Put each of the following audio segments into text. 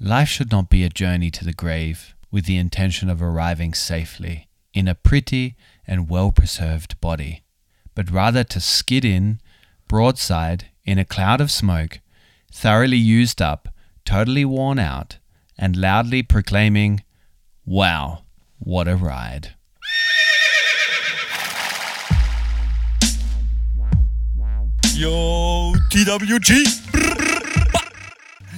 Life should not be a journey to the grave with the intention of arriving safely in a pretty and well preserved body, but rather to skid in, broadside, in a cloud of smoke, thoroughly used up, totally worn out, and loudly proclaiming, Wow, what a ride! Yo, TWG.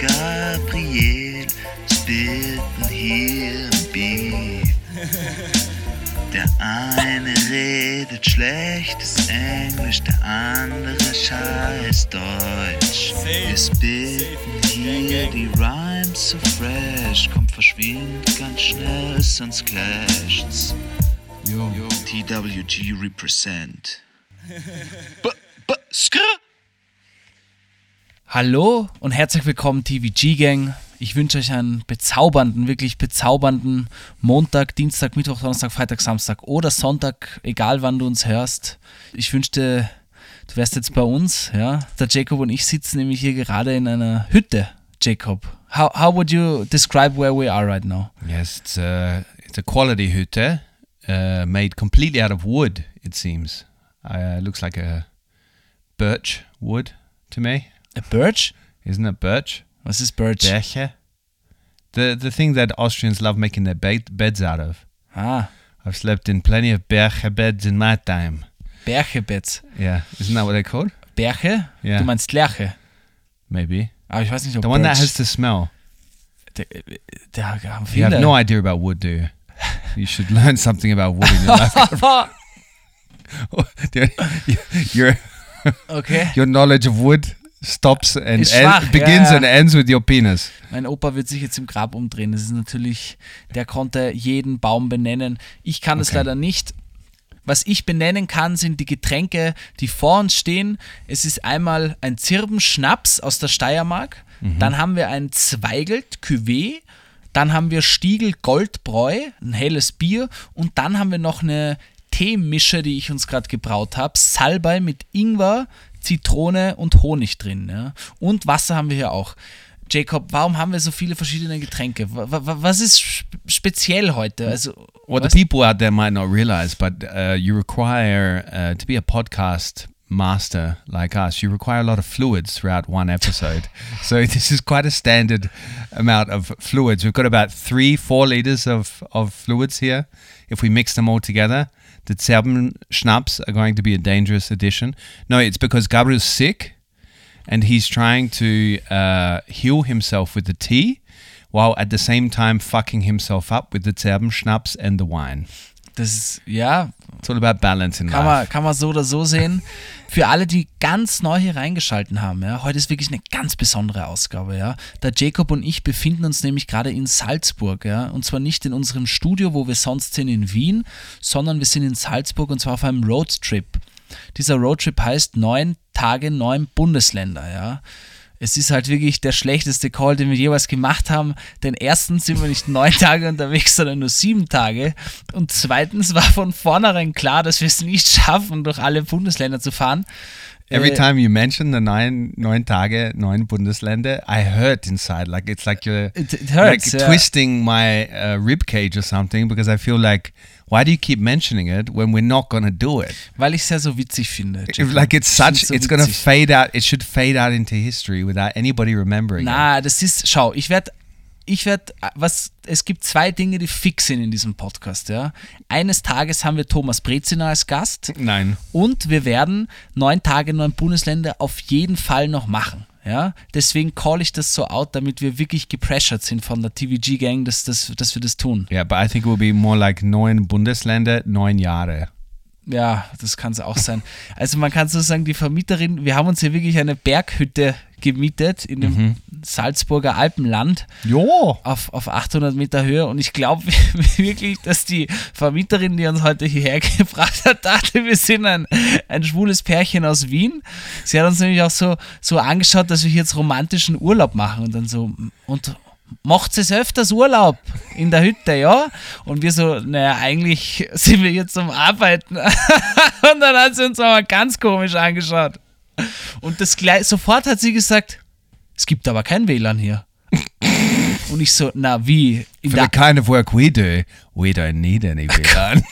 Gabriel spitten hier im Beat. Der eine redet schlechtes Englisch, der andere scheiß Deutsch. Wir spitten hier die Rhymes so fresh, kommt verschwind ganz schnell, sonst clasht's. Yo. TWG represent. B -b skr Hallo und herzlich willkommen TVG Gang. Ich wünsche euch einen bezaubernden, wirklich bezaubernden Montag, Dienstag, Mittwoch, Donnerstag, Freitag, Samstag oder Sonntag, egal wann du uns hörst. Ich wünschte, du wärst jetzt bei uns, ja. Der Jacob und ich sitzen nämlich hier gerade in einer Hütte. Jacob, how, how would you describe where we are right now? Yes, it's a, it's a quality hütte uh, made completely out of wood, it seems. Uh, looks like a birch wood to me. A birch? Isn't it birch? What's this birch? Birche? The, the thing that Austrians love making their bed, beds out of. Ah, I've slept in plenty of Birche beds in my time. Berche beds? Yeah, isn't that what they're called? Berche? Ja. Du meinst Lerche. Maybe. Aber ich weiß nicht, ob The one that has the smell. der haben You have no idea about wood, do you? You should learn something about wood in your life. Your okay. your knowledge of wood stops and end- begins ja, ja. and ends with your penis. Mein Opa wird sich jetzt im Grab umdrehen. Das ist natürlich, der konnte jeden Baum benennen. Ich kann es Okay. leider nicht. Was ich benennen kann, sind die Getränke, die vor uns stehen. Es ist einmal ein Zirbenschnaps aus der Steiermark. Dann haben wir ein Zweigelt Cuvée. Dann haben wir Stiegel Goldbräu, ein helles Bier. Und dann haben wir noch eine Teemische, die ich uns gerade gebraut habe. Salbei mit Ingwer, Zitrone und Honig drin. Ja. Und Wasser haben wir hier auch. Jacob, warum haben wir so viele verschiedene Getränke? Wa- wa- Was ist sp- speziell heute? Also, What was- the people out there might not realize, but uh, you require uh, to be a podcast master like us. You require a lot of fluids throughout one episode. so this is quite a standard amount of fluids. We've got about three, four liters of of fluids here. If we mix them all together, the Zerben schnapps are going to be a dangerous addition. No, it's because Gabriel's sick. and he's trying to uh, heal himself with the tea while at the same time fucking himself up with the Zerbenschnaps and the wine. Das ist, ja, It's all about balance in kann man, life. kann man so oder so sehen. Für alle, die ganz neu hier reingeschalten haben, ja, heute ist wirklich eine ganz besondere Ausgabe. Ja. Der Jacob und ich befinden uns nämlich gerade in Salzburg. Ja, und zwar nicht in unserem Studio, wo wir sonst sind in Wien, sondern wir sind in Salzburg und zwar auf einem Roadtrip. Dieser Roadtrip heißt neun Tage, neun Bundesländer. Ja. Es ist halt wirklich der schlechteste Call, den wir jeweils gemacht haben. Denn erstens sind wir nicht neun Tage unterwegs, sondern nur sieben Tage. Und zweitens war von vornherein klar, dass wir es nicht schaffen, durch alle Bundesländer zu fahren. Every Äh, time you mention the nine, neun Tage, neun Bundesländer, I hurt inside. Like it's like you're It- it hurts, like yeah. twisting my uh, rib cage or something because I feel like, why do you keep mentioning it when we're not gonna do it? Weil ich es ja so witzig finde. If, like it's such, so it's gonna witzig. fade out. It should fade out into history without anybody remembering it. Na, das ist, schau, ich werde, ich werde, was, es gibt zwei Dinge, die fix sind in diesem Podcast, ja. Eines Tages haben wir Thomas Brezina als Gast Nein. und wir werden neun Tage, neun Bundesländer auf jeden Fall noch machen. Ja, deswegen call ich das so out, damit wir wirklich gepressured sind von der TVG-Gang, dass, dass, dass wir das tun. Yeah, but I think it will be more like neun Bundesländer, neun Jahre. Ja, das kann es auch sein. Also man kann so sagen, die Vermieterin, wir haben uns hier wirklich eine Berghütte gemietet in dem Mhm. Salzburger Alpenland Jo. auf, auf 800 Meter Höhe und ich glaube wirklich, dass die Vermieterin, die uns heute hierher gebracht hat, dachte, wir sind ein, ein schwules Pärchen aus Wien. Sie hat uns nämlich auch so, so angeschaut, dass wir hier jetzt romantischen Urlaub machen und dann so, und macht es öfters Urlaub in der Hütte, ja? Und wir so, naja, eigentlich sind wir hier zum Arbeiten. und dann hat sie uns aber ganz komisch angeschaut. Und das gleich, sofort hat sie gesagt, es gibt aber kein WLAN hier. Und ich so, na wie? In For the kind of work we do, we don't need any VLAN.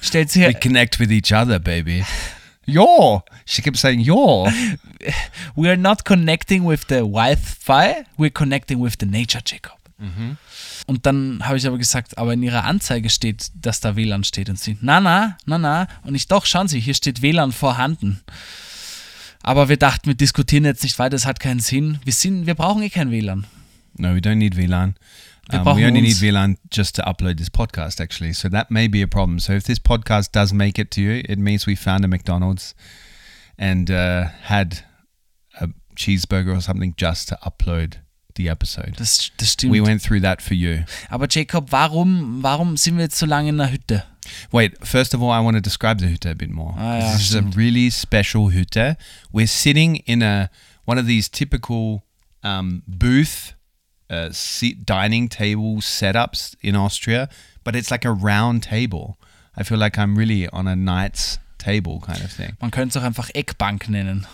stellt sie we her, connect with each other, baby. Yo. She kept saying yo. we are not connecting with the Wi-Fi, we're connecting with the nature, Jacob. Und dann habe ich aber gesagt, aber in ihrer Anzeige steht, dass da WLAN steht. Und sie, na, na, na, na. Und ich, doch, schauen Sie, hier steht WLAN vorhanden. Aber wir dachten, wir diskutieren jetzt nicht weiter, das hat keinen Sinn. Wir, sind, wir brauchen eh kein WLAN. No, we don't need VLAN. Wir Um, we only need. VLAN just to upload this podcast, actually. So that may be a problem. So if this podcast does make it to you, it means we found a McDonald's and uh, had a cheeseburger or something just to upload the episode. Das, das stimmt. We went through that for you. aber Jacob, warum, warum sind wir jetzt so lange in der Hütte? Wait, first of all, I want to describe the Hütte a bit more. Ah, ja, this is a really special Hütte. We're sitting in a one of these typical um, booth uh, seat dining table setups in Austria, but it's like a round table. I feel like I'm really on a knight's table kind of thing. Man könnte es auch einfach Eckbank nennen.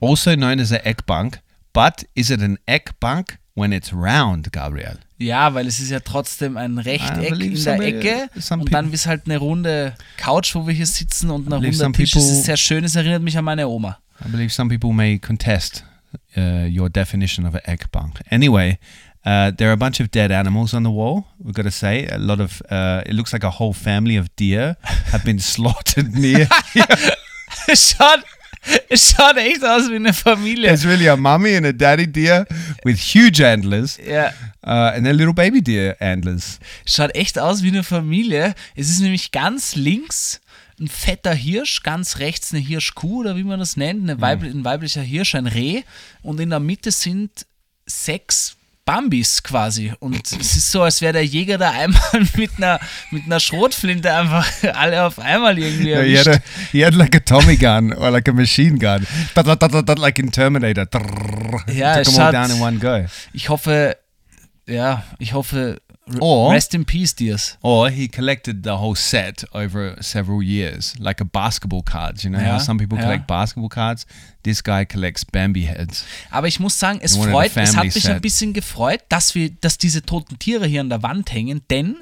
Also known as a Eckbank, but is it an Eckbank when it's round, Gabriel? Ja, weil es ist ja trotzdem ein Rechteck believe in der Ecke und dann ist halt eine runde Couch, wo wir hier sitzen und ein believe runder some Tisch. Es ist sehr schön, es erinnert mich an meine Oma. I believe some people may contest uh, your definition of an Eckbank. Anyway, uh, there are a bunch of dead animals on the wall. We've got to say, a lot of. Uh, it looks like a whole family of deer have been slaughtered near. Es schaut, es schaut echt aus wie eine Familie. There's really a mummy and a daddy deer with huge antlers, Ja, uh, and then little baby deer antlers. schaut echt aus wie eine Familie. Es ist nämlich ganz links ein fetter Hirsch, ganz rechts eine Hirschkuh oder wie man das nennt, eine Weib ein weiblicher Hirsch, ein Reh und in der Mitte sind sechs Bambis quasi und es ist so, als wäre der Jäger da einmal mit einer, mit einer Schrotflinte einfach alle auf einmal irgendwie No, he, had erwischt. a, he had like a Tommy gun or like a machine gun, dut, dut, dut, dut, like in Terminator. Ja, Took es them all schaut- down in one go. Ich hoffe, ja, ich hoffe, Or- rest in peace, Diaz. Or he collected the whole set over several years, like a basketball cards. You know Yeah, how some people yeah. collect basketball cards? This guy collects Bambi heads. Aber ich muss sagen, es freut, es hat mich ein set. bisschen gefreut, dass wir, dass diese toten Tiere hier an der Wand hängen, denn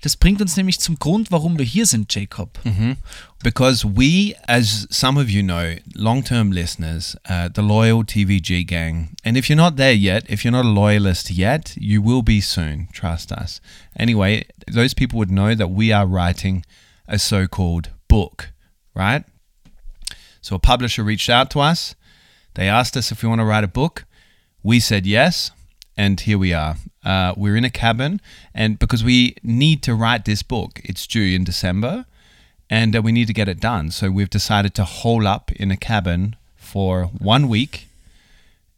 das bringt uns nämlich zum Grund, warum wir hier sind, Jacob. Because we, as some of you know, long term listeners, uh, the loyal TVG gang, and if you're not there yet, if you're not a loyalist yet, you will be soon, trust us. Anyway, those people would know that we are writing a so called book, right? So a publisher reached out to us. They asked us if we want to write a book. We said yes, and here we are. Uh, we're in a cabin, and because we need to write this book, it's due in December, and uh, we need to get it done. So we've decided to hole up in a cabin for one week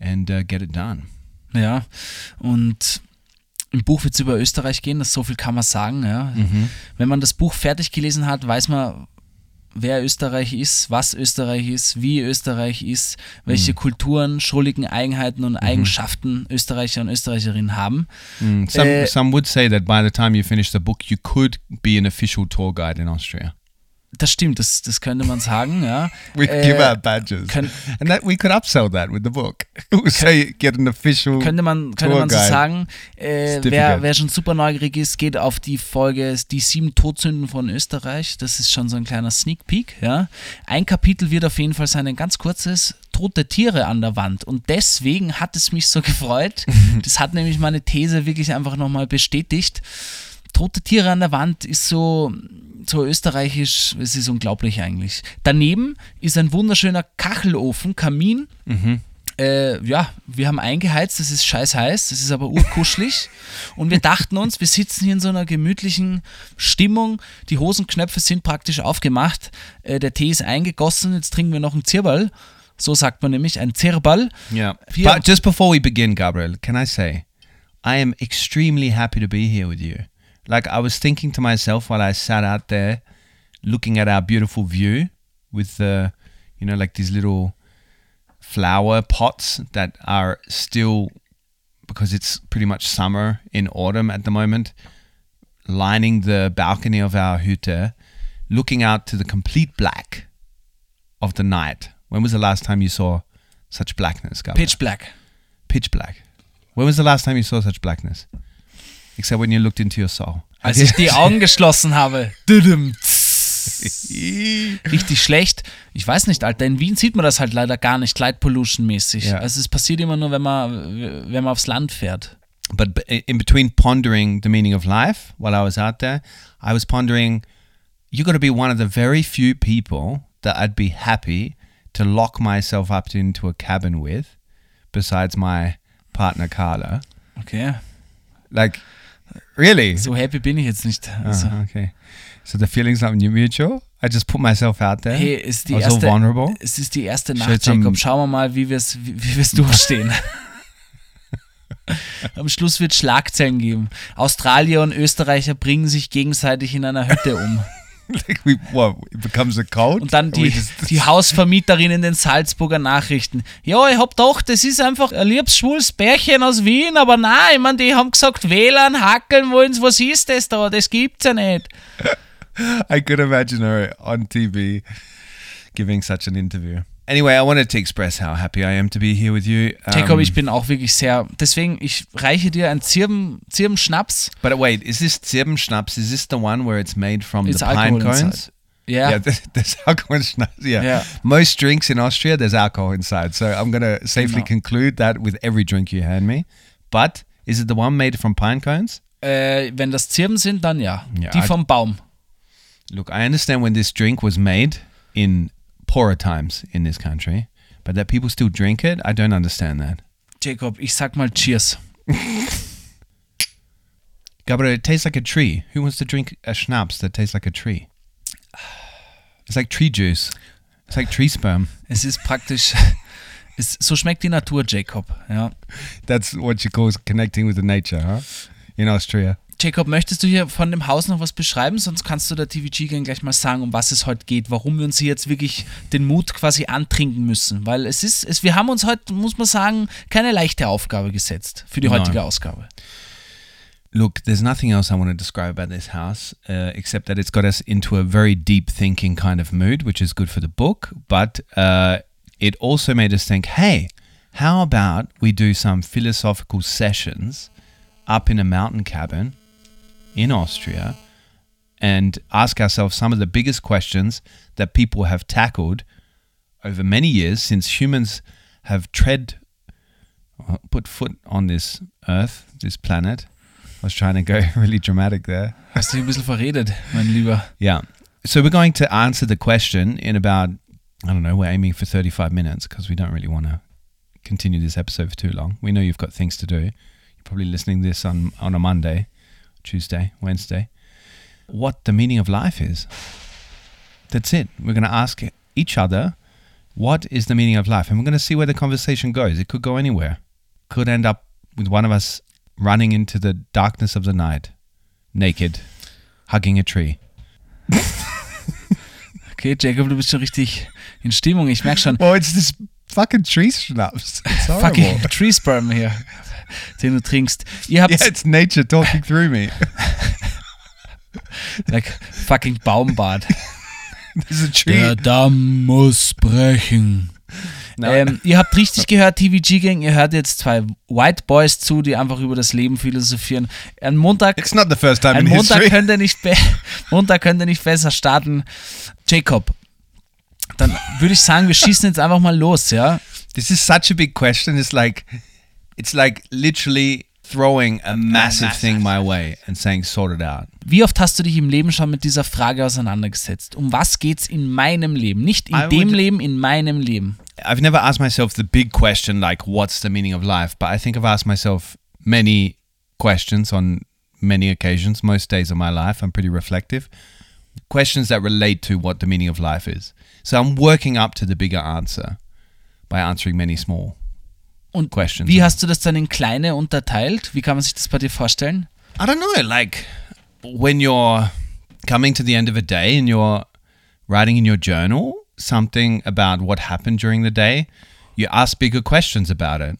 and uh, get it done. Ja, und im Buch wird es über Österreich gehen, das so viel kann man sagen. Ja. Wenn man das Buch fertig gelesen hat, weiß man, wer Österreich ist, was Österreich ist, wie Österreich ist, welche Kulturen, schrulligen Eigenheiten und Eigenschaften Österreicher und Österreicherinnen haben. Mm, Some, Uh, some would say that by the time you finish the book, you could be an official tour guide in Austria. Das stimmt, das, das könnte man sagen, ja. We Äh, give out badges, könnt- and that we could upsell that with the book. We say get an official. könnte man, könnte man so sagen, äh, wer, wer schon super neugierig ist, geht auf die Folge Die sieben Todsünden von Österreich. Das ist schon so ein kleiner Sneak Peek. Ja. Ein Kapitel wird auf jeden Fall sein, ein ganz kurzes, tote Tiere an der Wand. Und deswegen hat es mich so gefreut. das hat nämlich meine These wirklich einfach nochmal bestätigt. Tote Tiere an der Wand ist so, so österreichisch, es ist unglaublich eigentlich. Daneben ist ein wunderschöner Kachelofen, Kamin, Mhm. Äh, ja, wir haben eingeheizt, es ist scheiß heiß, es ist aber urkuschelig. und wir dachten uns, wir sitzen hier in so einer gemütlichen Stimmung. Die Hosenknöpfe sind praktisch aufgemacht. Äh, der Tee ist eingegossen, jetzt trinken wir noch einen Zirbal. So sagt man nämlich, ein Zirbal. Yeah. But just before we begin, Gabriel, can I say, I am extremely happy to be here with you. Like, I was thinking to myself while I sat out there looking at our beautiful view with the, you know, like these little flower pots that are still, because it's pretty much summer in autumn at the moment, lining the balcony of our hütte, looking out to the complete black of the night. When was the last time you saw such blackness, Gabriel? Pitch Black. pitch black. When was the last time you saw such blackness? Except when you looked into your soul. Als ich die Augen geschlossen habe. Richtig schlecht. Ich weiß nicht, Alter. In Wien sieht man das halt leider gar nicht, Light Pollution mäßig. Ja. Also es passiert immer nur, wenn man, wenn man aufs Land fährt. But b- in between pondering the meaning of life while I was out there, I was pondering you got to be one of the very few people that I'd be happy to lock myself up into a cabin with, besides my partner Carla. Okay. Like, really? So happy bin ich jetzt nicht. Also, Ah, okay. So the feeling's not mutual. I just put myself out there. hey, ist die I was so erste, vulnerable. es ist die erste Nacht, Jacob. Schauen wir mal, wie wir es wie, wie wir's durchstehen. Am Schluss wird Schlagzeilen geben. Australier und Österreicher bringen sich gegenseitig in einer Hütte um. Like we what? It becomes a cult. Und dann die, just- die Hausvermieterin in den Salzburger Nachrichten. Ja, ich hab gedacht, das ist einfach ein liebes schwules Bärchen aus Wien, aber nein, ich mein, die haben gesagt, WLAN, hackeln wollen was ist das da? Das gibt's ja nicht. I could imagine her on TV giving such an interview. Anyway, I wanted to express how happy I am to be here with you. Um, Jacob, ich bin auch wirklich sehr, deswegen, ich reiche dir einen Zirben, Zirben Schnaps. But wait, is this Zirben Schnaps? Is this the one where it's made from It's the pine cones? inside. Ja, Yeah, there's, alcohol in Schnaps. Yeah. Yeah. Most drinks in Austria, there's alcohol inside. So I'm going to safely Genau. conclude that with every drink you hand me. But is it the one made from pine cones? äh, wenn das Zirben sind, dann ja. Ja, die vom Baum. Look, I understand when this drink was made in poorer times in this country, but that people still drink it, I don't understand that. Jacob, ich sag mal Cheers. Gabriel, it tastes like a tree. Who wants to drink a schnapps that tastes like a tree? It's like tree juice. It's like tree sperm. Es ist praktisch, es, so schmeckt die Natur, Jacob. Ja. That's what you call connecting with the nature, huh? In Austria. Jacob, möchtest du hier von dem Haus noch was beschreiben? Sonst kannst du der TVG gerne gleich mal sagen, um was es heute geht, warum wir uns hier jetzt wirklich den Mut quasi antrinken müssen. Weil es ist, es, wir haben uns heute, muss man sagen, keine leichte Aufgabe gesetzt für die heutige Ausgabe. Look, there's nothing else I want to describe about this house uh, except that it's got us into a very deep thinking kind of mood, which is good for the book. But uh, it also made us think hey, how about we do some philosophical sessions up in a mountain cabin in Austria and ask ourselves some of the biggest questions that people have tackled over many years since humans have tread put foot on this earth, this planet. I was trying to go really dramatic there. Hast du ein bisschen verredet, mein Lieber? Yeah. So we're going to answer the question in about, I don't know, we're aiming for 35 minutes because we don't really want to continue this episode for too long. We know you've got things to do. You're probably listening to this on, on a Monday, Tuesday, Wednesday. What the meaning of life is. That's it. We're going to ask each other, what is the meaning of life? And we're going to see where the conversation goes. It could go anywhere. Could end up with one of us running into the darkness of the night, naked, hugging a tree. Okay, Jacob, du bist schon richtig in Stimmung. Ich merke schon, Well, it's this fucking tree schnapps. It's fucking Tree Sperm hier, den du trinkst. Ihr habt yeah, it's nature talking through me. like fucking a tree. Damm muss brechen. Ähm, ihr habt richtig gehört, TVG Gang, ihr hört jetzt zwei White Boys zu, die einfach über das Leben philosophieren. Ein Montag, It's not the first time ein in Montag history. könnte nicht Montag könnte nicht besser starten. Jacob, dann würde ich sagen, wir schießen jetzt einfach mal los, ja? This is such a big question. It's like, it's like literally throwing a massive thing my way and saying, sort it out. Wie oft hast du dich im Leben schon mit dieser Frage auseinandergesetzt? Um was geht's in meinem Leben? Nicht in I dem would- Leben, in meinem Leben. I've never asked myself the big question like, what's the meaning of life? But I think I've asked myself many questions on many occasions, most days of my life. I'm pretty reflective. Questions that relate to what the meaning of life is. So I'm working up to the bigger answer by answering many small Und questions. wie hast du das dann in kleine unterteilt? Wie kann man sich das bei dir vorstellen? I don't know, like when you're coming to the end of a day and you're writing in your journal something about what happened during the day, you ask bigger questions about it.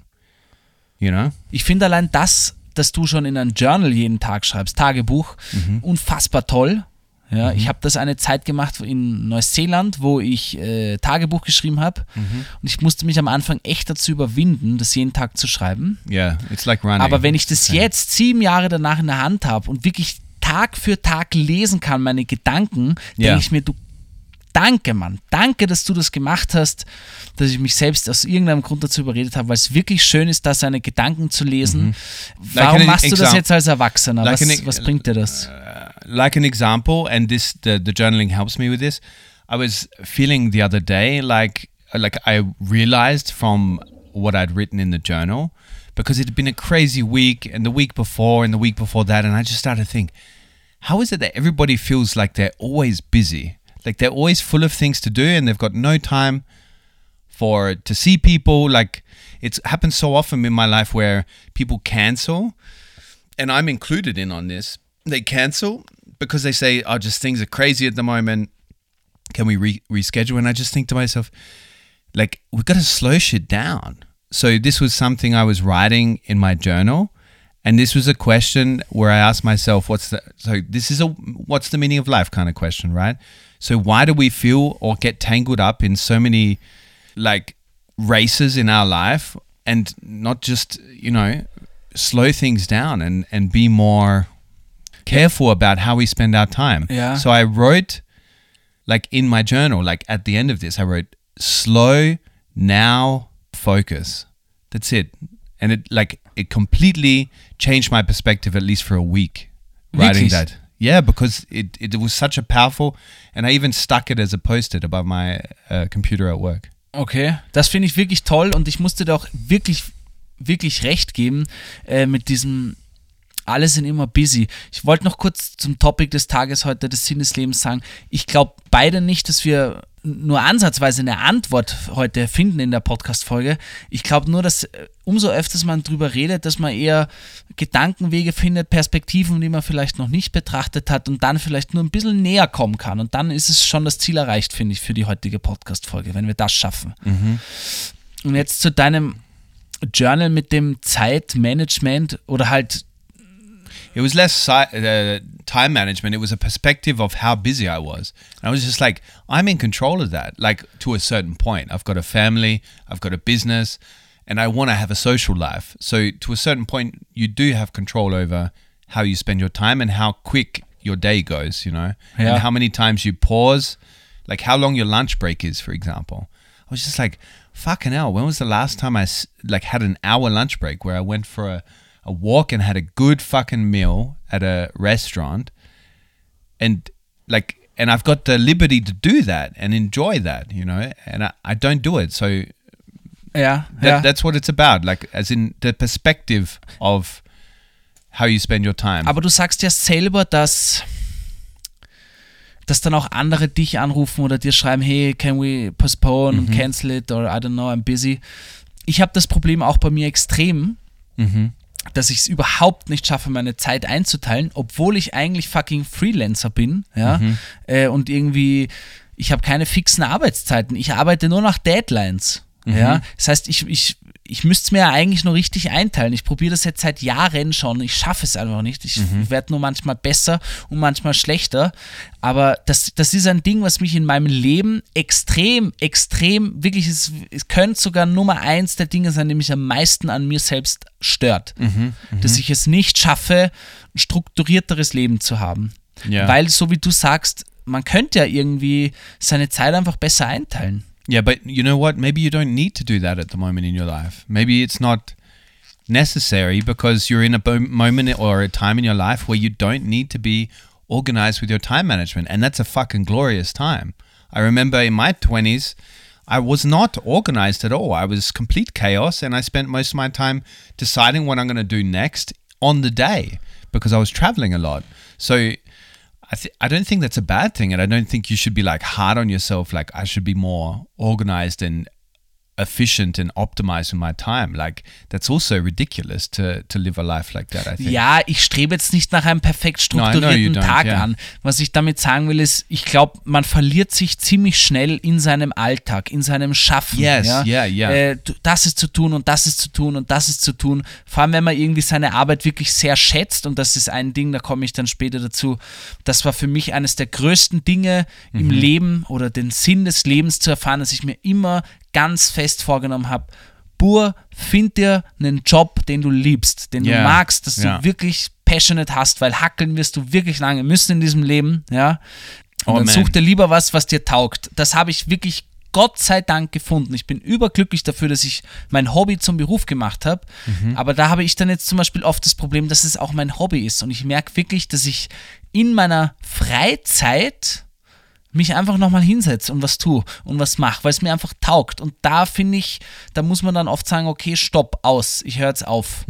You know? Ich finde allein das, dass du schon in ein Journal jeden Tag schreibst, Tagebuch, unfassbar toll. Ja, Ich habe das eine Zeit gemacht in Neuseeland, wo ich äh, Tagebuch geschrieben habe. Und ich musste mich am Anfang echt dazu überwinden, das jeden Tag zu schreiben. Yeah, it's like running. Aber wenn ich das jetzt sieben Jahre danach in der Hand habe und wirklich Tag für Tag lesen kann, meine Gedanken, Ja. denke ich mir, du, danke, Mann, danke, dass du das gemacht hast, dass ich mich selbst aus irgendeinem Grund dazu überredet habe, weil es wirklich schön ist, da seine Gedanken zu lesen. Warum Like machst du das jetzt als Erwachsener? like was, an- was bringt dir das? like an example, and this the, the journaling helps me with this. I was feeling the other day like like I realized from what I'd written in the journal because it had been a crazy week and the week before and the week before that, and I just started to think, how is it that everybody feels like they're always busy, like they're always full of things to do and they've got no time for to see people like it's happened so often in my life where people cancel and I'm included in on this. They cancel because they say, "Oh, just things are crazy at the moment. Can we re- reschedule?" And I just think to myself, like, we've got to slow shit down. So this was something I was writing in my journal, and this was a question where I asked myself, "What's the so this is a what's the meaning of life?" kind of question, right? So why do we feel or get tangled up in so many like races in our life and not just you know slow things down and and be more careful about how we spend our time Yeah. so i wrote like in my journal like at the end of this i wrote slow now focus that's it and it like it completely changed my perspective at least for a week writing Wirklich? that yeah because it, it was such a powerful and i even stuck it as a post-it above my uh, computer at work Okay, das finde ich wirklich toll und ich musste auch wirklich, wirklich recht geben äh, mit diesem alle sind immer busy. Ich wollte noch kurz zum Topic des Tages heute, des Sinn des Lebens sagen. Ich glaube beide nicht, dass wir nur ansatzweise eine Antwort heute finden in der Podcast-Folge. Ich glaube nur, dass äh, umso öfters man drüber redet, dass man eher Gedankenwege findet, Perspektiven, die man vielleicht noch nicht betrachtet hat und dann vielleicht nur ein bisschen näher kommen kann. Und dann ist es schon das Ziel erreicht, finde ich, für die heutige Podcast-Folge, wenn wir das schaffen. Und jetzt zu deinem Journal mit dem Zeitmanagement oder halt It was less si- uh, time management. It was a perspective of how busy I was. And I was just like, I'm in control of that, like to a certain point. I've got a family, I've got a business, and I want to have a social life. So to a certain point, you do have control over how you spend your time and how quick your day goes, you know, Yeah. and how many times you pause, like how long your lunch break is, for example. I was just like, fucking hell, when was the last time I like had an hour lunch break where I went for a, a walk and had a good fucking meal at a restaurant and like and I've got the liberty to do that and enjoy that, you know, and I, I don't do it. So ja, that, ja. that's what it's about, like as in the perspective of how you spend your time. Aber du sagst ja selber, dass, dass dann auch andere dich anrufen oder dir schreiben, hey, can we postpone Mhm. und cancel it or I don't know, I'm busy. Ich habe das Problem auch bei mir extrem, Mhm. Dass ich es überhaupt nicht schaffe, meine Zeit einzuteilen, obwohl ich eigentlich fucking Freelancer bin, ja, Mhm. äh, und irgendwie, ich habe keine fixen Arbeitszeiten, ich arbeite nur nach Deadlines, Mhm. ja, das heißt, ich, ich, ich müsste es mir ja eigentlich nur richtig einteilen. Ich probiere das jetzt seit Jahren schon. Ich schaffe es einfach nicht. Ich Mhm. werde nur manchmal besser und manchmal schlechter. Aber das, das ist ein Ding, was mich in meinem Leben extrem, extrem, wirklich, es, es könnte sogar Nummer eins der Dinge sein, die mich am meisten an mir selbst stört. Mhm, Dass ich es nicht schaffe, ein strukturierteres Leben zu haben. Ja. Weil, so wie du sagst, man könnte ja irgendwie seine Zeit einfach besser einteilen. Yeah, but you know what? Maybe you don't need to do that at the moment in your life. Maybe it's not necessary because you're in a moment or a time in your life where you don't need to be organized with your time management. And that's a fucking glorious time. I remember in my 20s, I was not organized at all. I was complete chaos, and I spent most of my time deciding what I'm going to do next on the day because I was traveling a lot. So I, th- I don't think that's a bad thing, and I don't think you should be like hard on yourself. Like I should be more organized and efficient and optimized with my time. Like that's also ridiculous to to live a life like that. I think. Ja, ich strebe jetzt nicht nach einem perfekt No, strukturierten don't, Tag yeah. an. Was ich damit sagen will, ist, ich glaube, man verliert sich ziemlich schnell in seinem Alltag, in seinem Schaffen. Yes, ja? yeah, yeah. Äh, das ist zu tun und das ist zu tun und das ist zu tun. Vor allem, wenn man irgendwie seine Arbeit wirklich sehr schätzt und das ist ein Ding, da komme ich dann später dazu. Das war für mich eines der größten Dinge im Mhm. Leben oder den Sinn des Lebens zu erfahren, dass ich mir immer ganz fest vorgenommen habe, Bur, find dir einen Job, den du liebst, den du Ja, magst, dass ja. du wirklich passionate hast, weil hackeln wirst du wirklich lange müssen in diesem Leben, ja. Und Oh, dann man. such dir lieber was, was dir taugt. Das habe ich wirklich Gott sei Dank gefunden. Ich bin überglücklich dafür, dass ich mein Hobby zum Beruf gemacht habe. Mhm. Aber da habe ich dann jetzt zum Beispiel oft das Problem, dass es auch mein Hobby ist. Und ich merke wirklich, dass ich in meiner Freizeit mich einfach nochmal hinsetze und was tue und was mache, weil es mir einfach taugt. Und da finde ich, da muss man dann oft sagen, okay, stopp, aus, ich höre jetzt auf.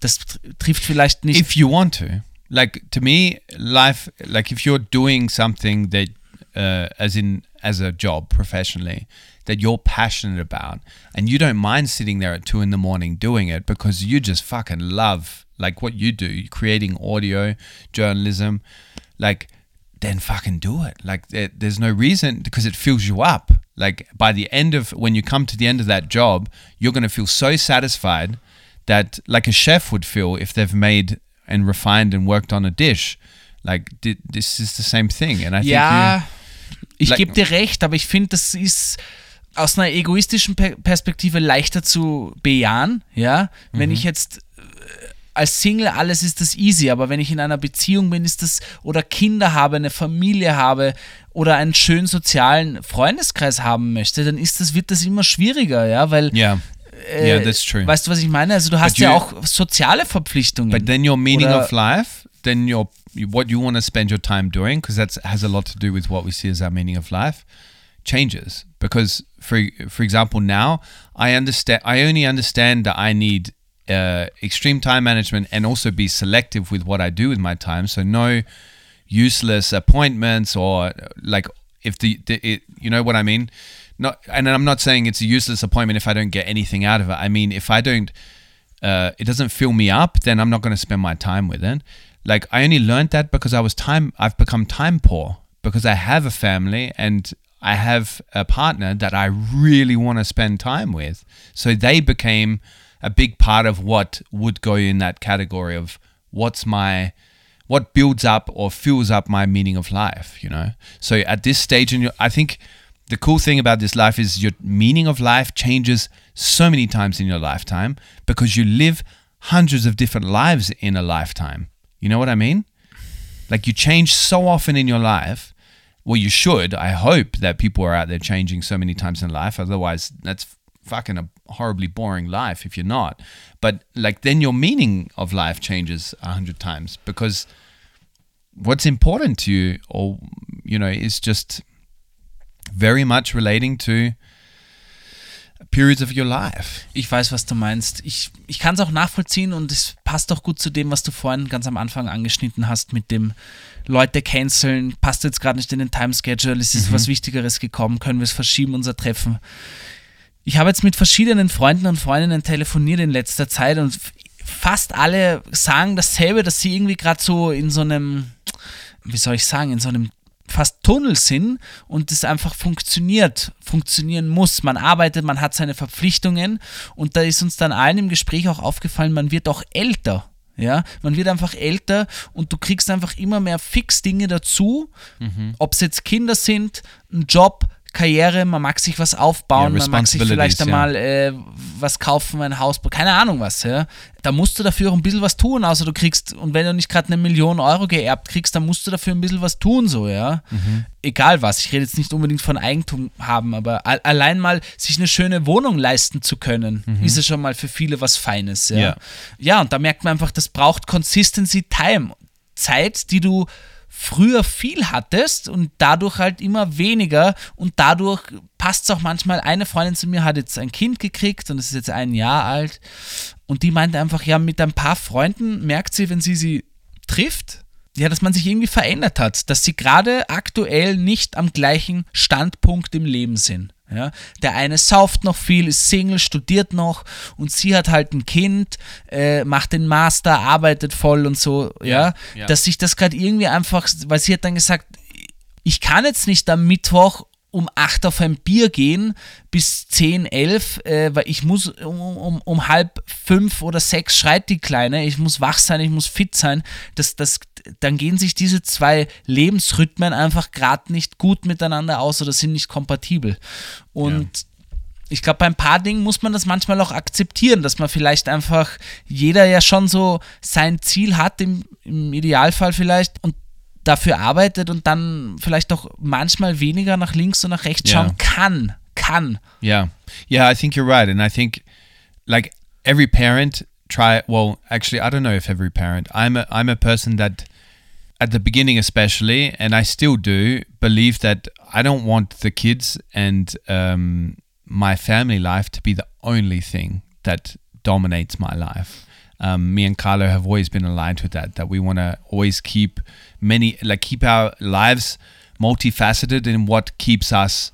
Das tr- trifft vielleicht nicht. if you want to like to me life like if you're doing something that uh, as in as a job professionally that you're passionate about and you don't mind sitting there at two in the morning doing it because you just fucking love like what you do creating audio journalism like then fucking do it like there, there's no reason because it fills you up like by the end of when you come to the end of that job you're going to feel so satisfied that like a chef would feel if they've made and refined and worked on a dish like this is the same thing and i think Ja, ich Like- gebe dir recht, aber ich finde, das ist aus einer egoistischen Per- Perspektive leichter zu bejahen, ja. Wenn Mhm. ich jetzt als Single alles ist das easy, aber wenn ich in einer Beziehung bin, ist das oder Kinder habe, eine Familie habe oder einen schönen sozialen Freundeskreis haben möchte, dann ist das wird das immer schwieriger, ja, weil yeah äh, yeah that's true Weißt du, was ich meine? Also du hast ja auch soziale Verpflichtungen. but then your meaning Oder- of life then your what you want to spend your time doing because that has a lot to do with what we see as our meaning of life changes because for for example now i understand i only understand that i need uh, extreme time management and also be selective with what i do with my time so no useless appointments or like if the, the it, you know what i mean not and i'm not saying it's a useless appointment if i don't get anything out of it i mean if i don't uh, it doesn't fill me up, then I'm not going to spend my time with it. Like I only learned that because I was time. I've become time poor because I have a family and I have a partner that I really want to spend time with. So they became a big part of what would go in that category of what's my what builds up or fills up my meaning of life. You know. So at this stage in your, I think the cool thing about this life is your meaning of life changes so many times in your lifetime because you live hundreds of different lives in a lifetime. You know what I mean? Like you change so often in your life. Well, you should. I hope that people are out there changing so many times in life. Otherwise, that's fucking a horribly boring life if you're not. But like then your meaning of life changes a hundred times because what's important to you or you know is just very much relating to periods of your life. Ich weiß, was du meinst. Ich, ich kann es auch nachvollziehen und es passt auch gut zu dem, was du vorhin ganz am Anfang angeschnitten hast mit dem Leute canceln, passt jetzt gerade nicht in den Timeschedule, es ist was Wichtigeres gekommen, können wir es verschieben, unser Treffen. Ich habe jetzt mit verschiedenen Freunden und Freundinnen telefoniert in letzter Zeit und fast alle sagen dasselbe, dass sie irgendwie gerade so in so einem, wie soll ich sagen, in so einem fast Tunnel sind und es einfach funktioniert, funktionieren muss. Man arbeitet, man hat seine Verpflichtungen und da ist uns dann allen im Gespräch auch aufgefallen, man wird auch älter. Ja, man wird einfach älter und du kriegst einfach immer mehr Fix-Dinge dazu, ob es jetzt Kinder sind, ein Job, Karriere, man mag sich was aufbauen, Ja, man mag sich vielleicht ja. einmal äh, was kaufen, ein Haus, keine Ahnung was, ja. Da musst du dafür auch ein bisschen was tun, außer du kriegst, und wenn du nicht gerade eine Million Euro geerbt kriegst, dann musst du dafür ein bisschen was tun, so, ja. Egal was, ich rede jetzt nicht unbedingt von Eigentum haben, aber allein mal sich eine schöne Wohnung leisten zu können, ist es schon mal für viele was Feines, ja. Ja. Ja, und da merkt man einfach, das braucht Consistency Time. Zeit, die du früher viel hattest und dadurch halt immer weniger und dadurch passt es auch manchmal. Eine Freundin zu mir hat jetzt ein Kind gekriegt und es ist jetzt ein Jahr alt und die meinte einfach, ja, mit ein paar Freunden merkt sie, wenn sie sie trifft, ja, dass man sich irgendwie verändert hat, dass sie gerade aktuell nicht am gleichen Standpunkt im Leben sind. Ja, der eine sauft noch viel, ist Single, studiert noch und sie hat halt ein Kind, äh, macht den Master, arbeitet voll und so, ja, ja. dass sich das gerade irgendwie einfach, weil sie hat dann gesagt, ich kann jetzt nicht am Mittwoch um 8 auf ein Bier gehen bis 10, 11, äh, weil ich muss um, um, um halb fünf oder sechs schreit die Kleine, ich muss wach sein, ich muss fit sein. Das, das, dann gehen sich diese zwei Lebensrhythmen einfach gerade nicht gut miteinander aus oder sind nicht kompatibel. Und ich glaube, bei ein paar Dingen muss man das manchmal auch akzeptieren, dass man vielleicht einfach jeder ja schon so sein Ziel hat, im, im Idealfall vielleicht, und dafür arbeitet und dann vielleicht auch manchmal weniger nach links und nach rechts Ja. schauen kann. Kann. Yeah. Yeah, I think you're right. And I think like every parent try well, actually I don't know if every parent. I'm a I'm a person that at the beginning especially and I still do believe that I don't want the kids and um, my family life to be the only thing that dominates my life. Um, me and Carlo have always been aligned with that. That we want to always keep many, like keep our lives multifaceted in what keeps us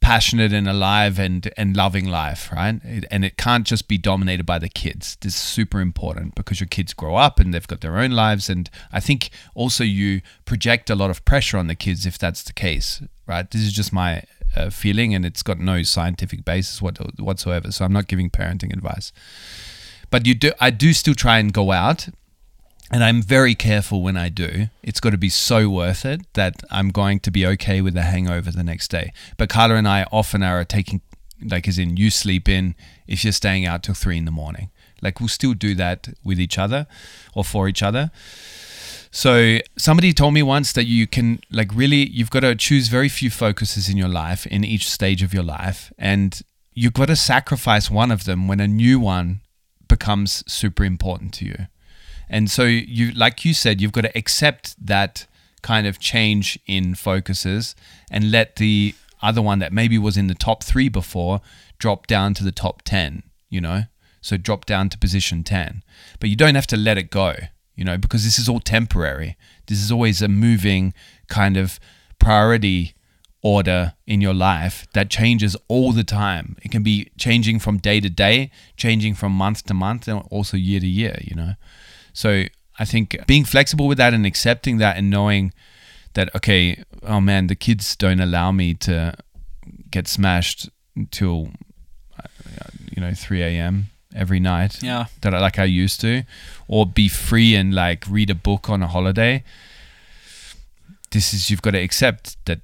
passionate and alive and and loving life, right? It, and it can't just be dominated by the kids. This is super important because your kids grow up and they've got their own lives, and I think also you project a lot of pressure on the kids if that's the case, right? This is just my uh, feeling, and it's got no scientific basis what, whatsoever. So I'm not giving parenting advice, but you do. I do still try and go out and I'm very careful when I do. It's got to be so worth it that I'm going to be okay with the hangover the next day. But Carla and I often are taking, like, as in you sleep in if you're staying out till three in the morning. Like, we'll still do that with each other or for each other. So somebody told me once that you can like really you've got to choose very few focuses in your life in each stage of your life and you've got to sacrifice one of them when a new one becomes super important to you. And so you like you said you've got to accept that kind of change in focuses and let the other one that maybe was in the top 3 before drop down to the top 10, you know? So drop down to position 10. But you don't have to let it go, you know, because this is all temporary. This is always a moving kind of priority order in your life that changes all the time. It can be changing from day to day, changing from month to month, and also year to year, you know. So I think being flexible with that and accepting that and knowing that, okay, oh man, the kids don't allow me to get smashed until, you know, 3 a.m. every night Yeah. that I, like I used to, or be free and like read a book on a holiday. This is you've got to accept that.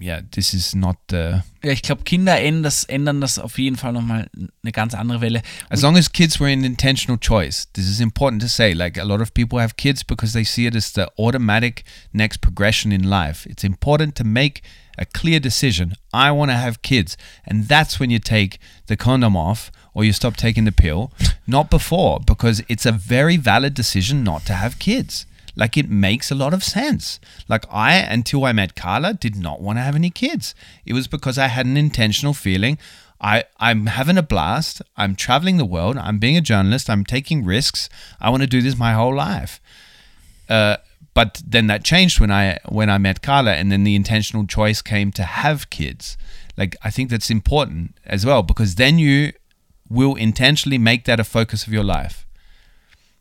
Yeah, this is not the. Ja, ich glaube, Kinder ändern das, ändern das auf jeden Fall nochmal eine ganz andere Welle. As long as kids were an intentional choice, this is important to say. Like a lot of people have kids because they see it as the automatic next progression in life. It's important to make a clear decision. I want to have kids. And that's when you take the condom off or you stop taking the pill, not before, because it's a very valid decision not to have kids. Like it makes a lot of sense. Like I, until I met Carla, did not want to have any kids. It was because I had an intentional feeling. I, I'm having a blast. I'm traveling the world. I'm being a journalist. I'm taking risks. I want to do this my whole life. Uh, but then that changed when I when I met Carla, and then the intentional choice came to have kids. Like I think that's important as well because then you will intentionally make that a focus of your life.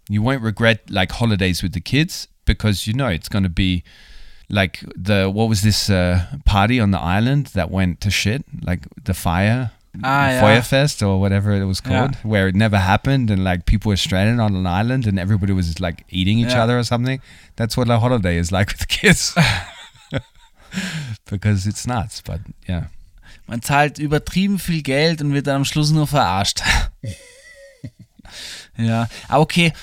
You won't regret like holidays with the kids because you know it's going to be like the what was this uh, party on the island that went to shit like the fire Ah, yeah. Feuerfest or whatever it was Yeah. called where it never happened and like people were stranded on an island and everybody was like eating each Yeah. other or something that's what a holiday is like with the kids because it's nuts. But yeah. Man zahlt übertrieben viel Geld und wird dann am Schluss nur verarscht. ja, aber okay.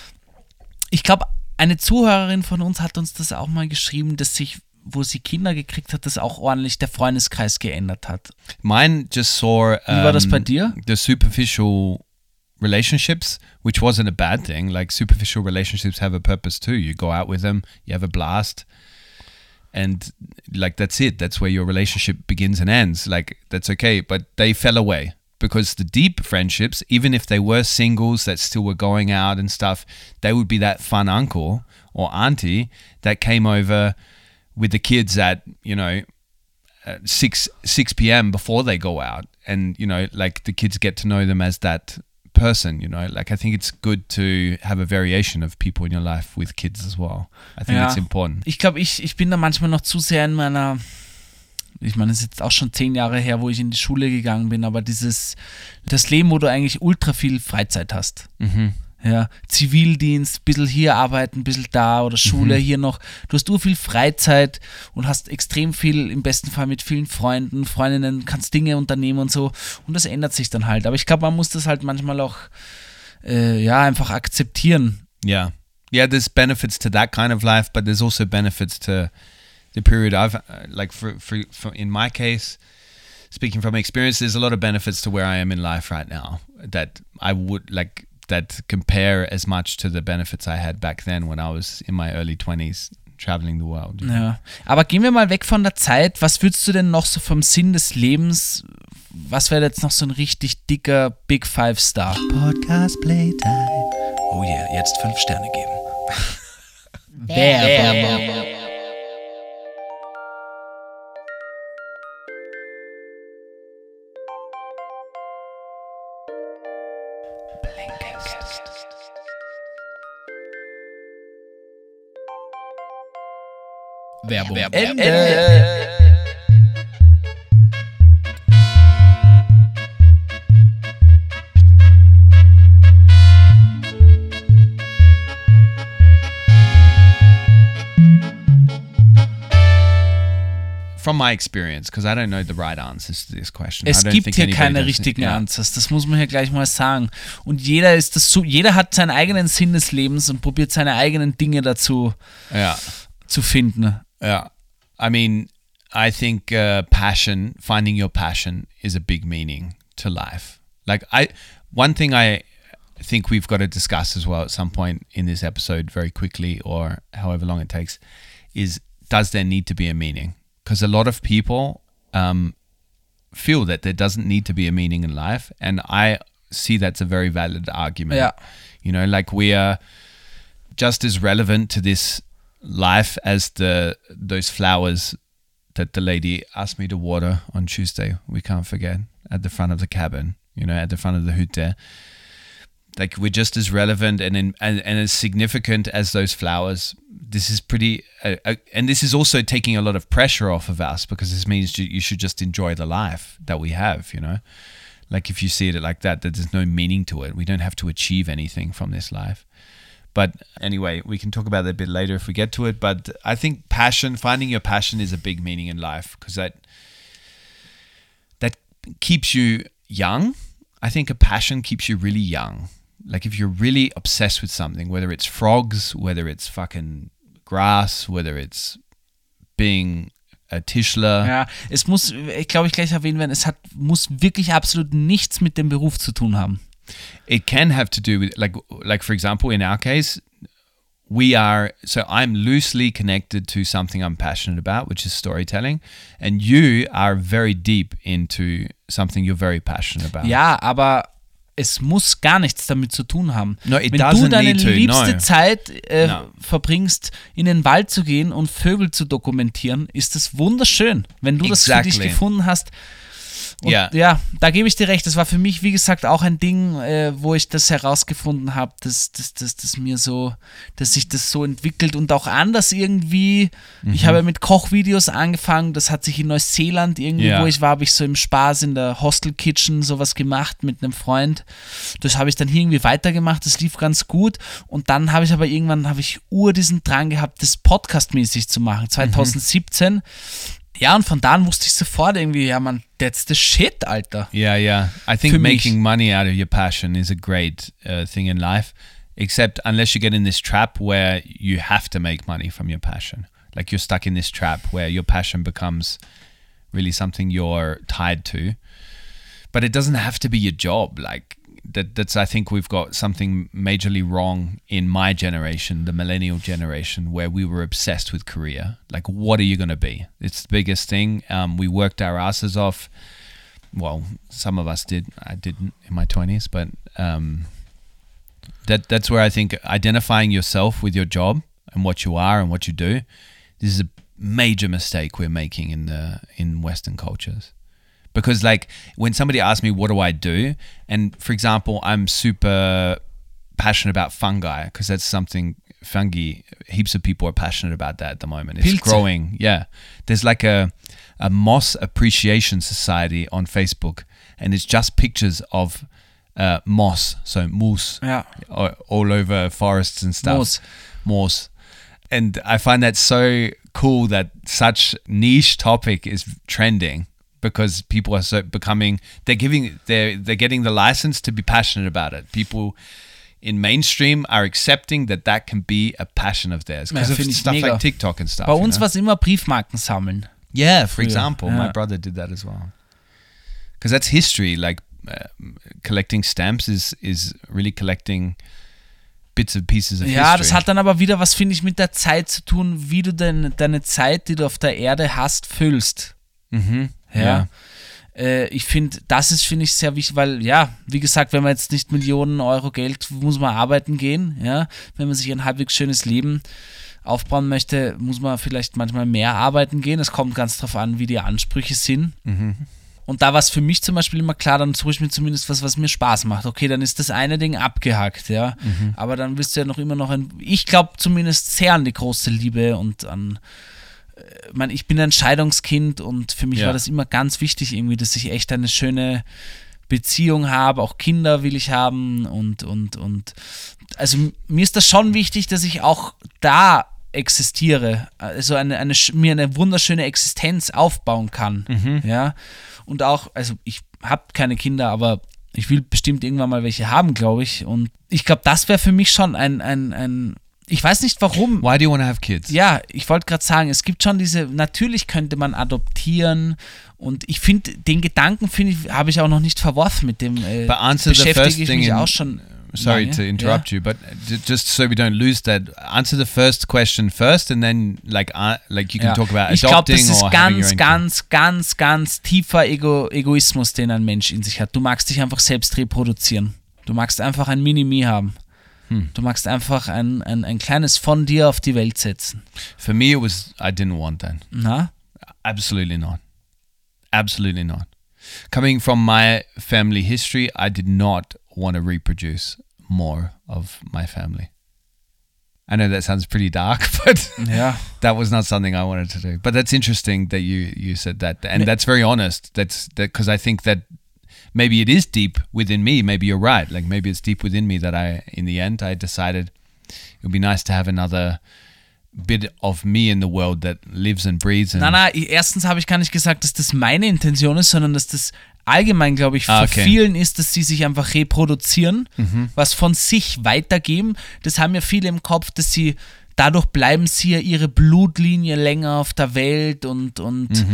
Ich glaube, eine Zuhörerin von uns hat uns das auch mal geschrieben, dass sich, wo sie Kinder gekriegt hat, dass auch ordentlich der Freundeskreis geändert hat. Mine just saw. Um, war das bei dir? The superficial relationships, which wasn't a bad thing. Like superficial relationships have a purpose too. You go out with them, you have a blast, and like that's it. That's where your relationship begins and ends. Like that's okay. But they fell away because the deep friendships, even if they were singles that still were going out and stuff, they would be that fun uncle or auntie that came over with the kids at you know at 6 6 p.m. before they go out and you know like the kids get to know them as that person you know like i think it's good to have a variation of people in your life with kids as well i think Ja. it's important Ich glaube, ich, ich bin da manchmal noch zu sehr in meiner. Ich meine, es ist jetzt auch schon zehn Jahre her, wo ich in die Schule gegangen bin, aber dieses, das Leben, wo du eigentlich ultra viel Freizeit hast. Ja, Zivildienst, bisschen hier arbeiten, bisschen da oder Schule hier noch. Du hast nur viel Freizeit und hast extrem viel, im besten Fall mit vielen Freunden, Freundinnen, kannst Dinge unternehmen und so. Und das ändert sich dann halt. Aber ich glaube, man muss das halt manchmal auch, äh, ja, einfach akzeptieren. Yeah. Yeah, there's benefits to that kind of life, but there's also benefits to the period I've, uh, like, for, for, for in my case, speaking from experience, there's a lot of benefits to where I am in life right now that I would like, that compare as much to the benefits I had back then when I was in my early 20s traveling the world. you know? Ja. Aber gehen wir mal weg von der Zeit. Was würdest du denn noch so vom Sinn des Lebens? Was wäre jetzt noch so ein richtig dicker Big Five Star? Podcast Playtime. Oh yeah, jetzt fünf Sterne geben. Werbung. Ende. From my experience, because I don't know the right answers to this question. I Es don't gibt think hier keine richtigen Yeah. Answers. Das muss man hier gleich mal sagen. Und jeder ist das so, jeder hat seinen eigenen Sinn des Lebens und probiert seine eigenen Dinge dazu Yeah. zu finden. Yeah. I mean, I think uh, passion, finding your passion is a big meaning to life. Like I one thing I think we've got to discuss as well at some point in this episode very quickly or however long it takes is does there need to be a meaning? Because a lot of people um, feel that there doesn't need to be a meaning in life and I see that's a very valid argument. Yeah. You know, like we are just as relevant to this life as the those flowers that the lady asked me to water on Tuesday. We can't forget at the front of the cabin, you know, at the front of the hut there. Like we're just as relevant and in, and, and as significant as those flowers. This is pretty, uh, uh, and this is also taking a lot of pressure off of us because this means you, you should just enjoy the life that we have. You know, like if you see it like that, that there's no meaning to it. We don't have to achieve anything from this life. But anyway, we can talk about that a bit later if we get to it. But I think passion, finding your passion is a big meaning in life because that that keeps you young. I think a passion keeps you really young. Like if you're really obsessed with something, whether it's frogs, whether it's fucking grass, whether it's being a Tischler. Ja, es muss, glaube, ich gleich erwähnen werden, es hat, muss wirklich absolut nichts mit dem Beruf zu tun haben. It can have to do with like like for example in our case we are so i'm loosely connected to something i'm passionate about which is storytelling and you are very deep into something you're very passionate about Ja, aber es muss gar nichts damit zu tun haben. No, Wenn du deine liebste no. Zeit äh, No. verbringst, in den Wald zu gehen und Vögel zu dokumentieren, ist das wunderschön. Wenn du das für dich Exactly. gefunden hast, Und Ja. ja, da gebe ich dir recht. Das war für mich, wie gesagt, auch ein Ding, äh, wo ich das herausgefunden habe, dass, dass, dass, dass mir so, dass sich das so entwickelt und auch anders irgendwie. Mhm. Ich habe mit Kochvideos angefangen, das hat sich in Neuseeland irgendwie, Ja. wo ich war, habe ich so im Spaß in der Hostel Kitchen sowas gemacht mit einem Freund. Das habe ich dann hier irgendwie weitergemacht, das lief ganz gut. Und dann habe ich aber irgendwann, habe ich ur diesen Drang gehabt, das podcastmäßig zu machen. 2017 Ja, und von da an wusste ich sofort irgendwie, ja, man, that's the shit, Alter. Yeah, yeah. I think Für mich. making money out of your passion is a great uh, thing in life, except unless you get in this trap where you have to make money from your passion. Like you're stuck in this trap where your passion becomes really something you're tied to. But it doesn't have to be your job. Like that that's I think we've got something majorly wrong in my generation, the millennial generation, where we were obsessed with career. Like what are you gonna be? It's the biggest thing. Um, we worked our asses off well, some of us did. I didn't in my twenties, but um, that that's where I think identifying yourself with your job and what you are and what you do. This is a major mistake we're making in the in Western cultures, because like when somebody asks me what do I do, and for example, I'm super passionate about fungi because that's something fungi. Heaps of people are passionate about that at the moment. It's Pilze. growing. Yeah, there's like a a moss appreciation society on Facebook, and it's just pictures of uh, moss, so moose, Ja. a- all over forests and stuff. Moss. Moss. And I find that so cool that such niche topic is trending because people are so becoming they're giving they're they're getting the license to be passionate about it. People in mainstream are accepting that that can be a passion of theirs because Ja, of stuff mega. like TikTok and stuff. Bei you uns know? war es immer Briefmarken sammeln. Yeah, for example, my yeah. brother did that as well. Because that's history. Like uh, collecting stamps is is really collecting bits and pieces of Ja, history. das hat dann aber wieder was, finde ich, mit der Zeit zu tun, wie du denn deine Zeit, die du auf der Erde hast, füllst. Mhm. Ja. Ja. Äh, ich finde, das ist, finde ich, sehr wichtig, weil, ja, wie gesagt, wenn man jetzt nicht Millionen Euro Geld, muss man arbeiten gehen, ja. Wenn man sich ein halbwegs schönes Leben aufbauen möchte, muss man vielleicht manchmal mehr arbeiten gehen. Es kommt ganz drauf an, wie die Ansprüche sind. Und da war es für mich zum Beispiel immer klar, dann suche ich mir zumindest was, was mir Spaß macht. Okay, dann ist das eine Ding abgehakt, ja. Aber dann willst du ja noch immer noch ein, ich glaube zumindest sehr an die große Liebe und an, äh, ich meine, ich bin ein Scheidungskind und für mich Ja. war das immer ganz wichtig irgendwie, dass ich echt eine schöne Beziehung habe, auch Kinder will ich haben und, und, und, also mir ist das schon wichtig, dass ich auch da existiere, also eine, eine, mir eine wunderschöne Existenz aufbauen kann, ja, und auch, also ich habe keine Kinder, aber ich will bestimmt irgendwann mal welche haben, glaube ich, und ich glaube, das wäre für mich schon ein, ein, ein, ich weiß nicht warum, Why do you want to have kids? ja, ich wollte gerade sagen, es gibt schon diese, natürlich könnte man adoptieren und ich finde, den Gedanken finde ich, habe ich auch noch nicht verworfen mit dem, äh, But answer the beschäftige first ich thing mich in- auch schon. Sorry lange, to interrupt you, but just so we don't lose that, answer the first question first, and then like uh, like you can Ja. talk about ich glaube, adopting das ist ganz, ganz, ganz, ganz tiefer Ego Egoismus, den ein Mensch in sich hat. Du magst dich einfach selbst reproduzieren. Du magst einfach ein Mini-Me haben. Hm. Du magst einfach ein, ein, ein kleines von dir auf die Welt setzen. For me, it was I didn't want that. Na? Absolutely not. Absolutely not. Coming from my family history, I did not want to reproduce more of my family. I know that sounds pretty dark, but yeah, that was not something I wanted to do. But that's interesting that you you said that, and that's very honest. That's that because I think that maybe it is deep within me. Maybe you're right. Like maybe it's deep within me that I, in the end, I decided it would be nice to have another bit of me in the world that lives and breathes. And Nein, nein, erstens habe ich gar nicht gesagt, dass das meine Intention ist, sondern dass das allgemein, glaube ich, für Ah, okay. vielen ist, dass sie sich einfach reproduzieren, was von sich weitergeben. Das haben ja viele im Kopf, dass sie, dadurch bleiben sie ja ihre Blutlinie länger auf der Welt und, und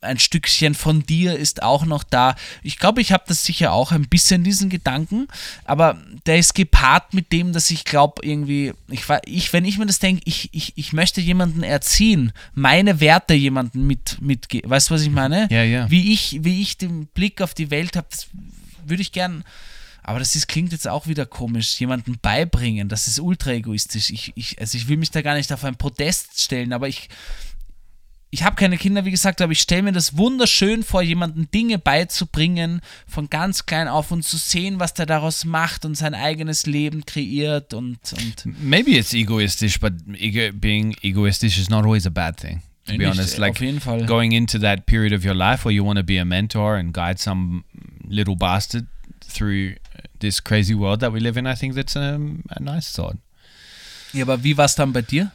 ein Stückchen von dir ist auch noch da. Ich glaube, ich habe das sicher auch ein bisschen, diesen Gedanken, aber der ist gepaart mit dem, dass ich glaube, irgendwie, ich, ich, wenn ich mir das denke, ich, ich, ich möchte jemanden erziehen, meine Werte jemanden mit, mitgeben. Weißt du, was ich meine? Ja, ja. Wie ich, wie ich den Blick auf die Welt habe, das würde ich gern. Aber das ist, klingt jetzt auch wieder komisch, jemanden beibringen. Das ist ultra egoistisch. Ich, ich, also ich will mich da gar nicht auf einen Podest stellen, aber ich, ich habe keine Kinder, wie gesagt, aber ich stelle mir das wunderschön vor, jemanden Dinge beizubringen, von ganz klein auf und zu sehen, was der daraus macht und sein eigenes Leben kreiert und, und maybe it's egoistish, but ego, being egoistish is not always a bad thing. To be honest, like auf jeden Fall. going into that period of your life where you want to be a mentor and guide some little bastard through this crazy world that we live in, I think that's a, a nice thought. ja, aber wie war es dann bei dir?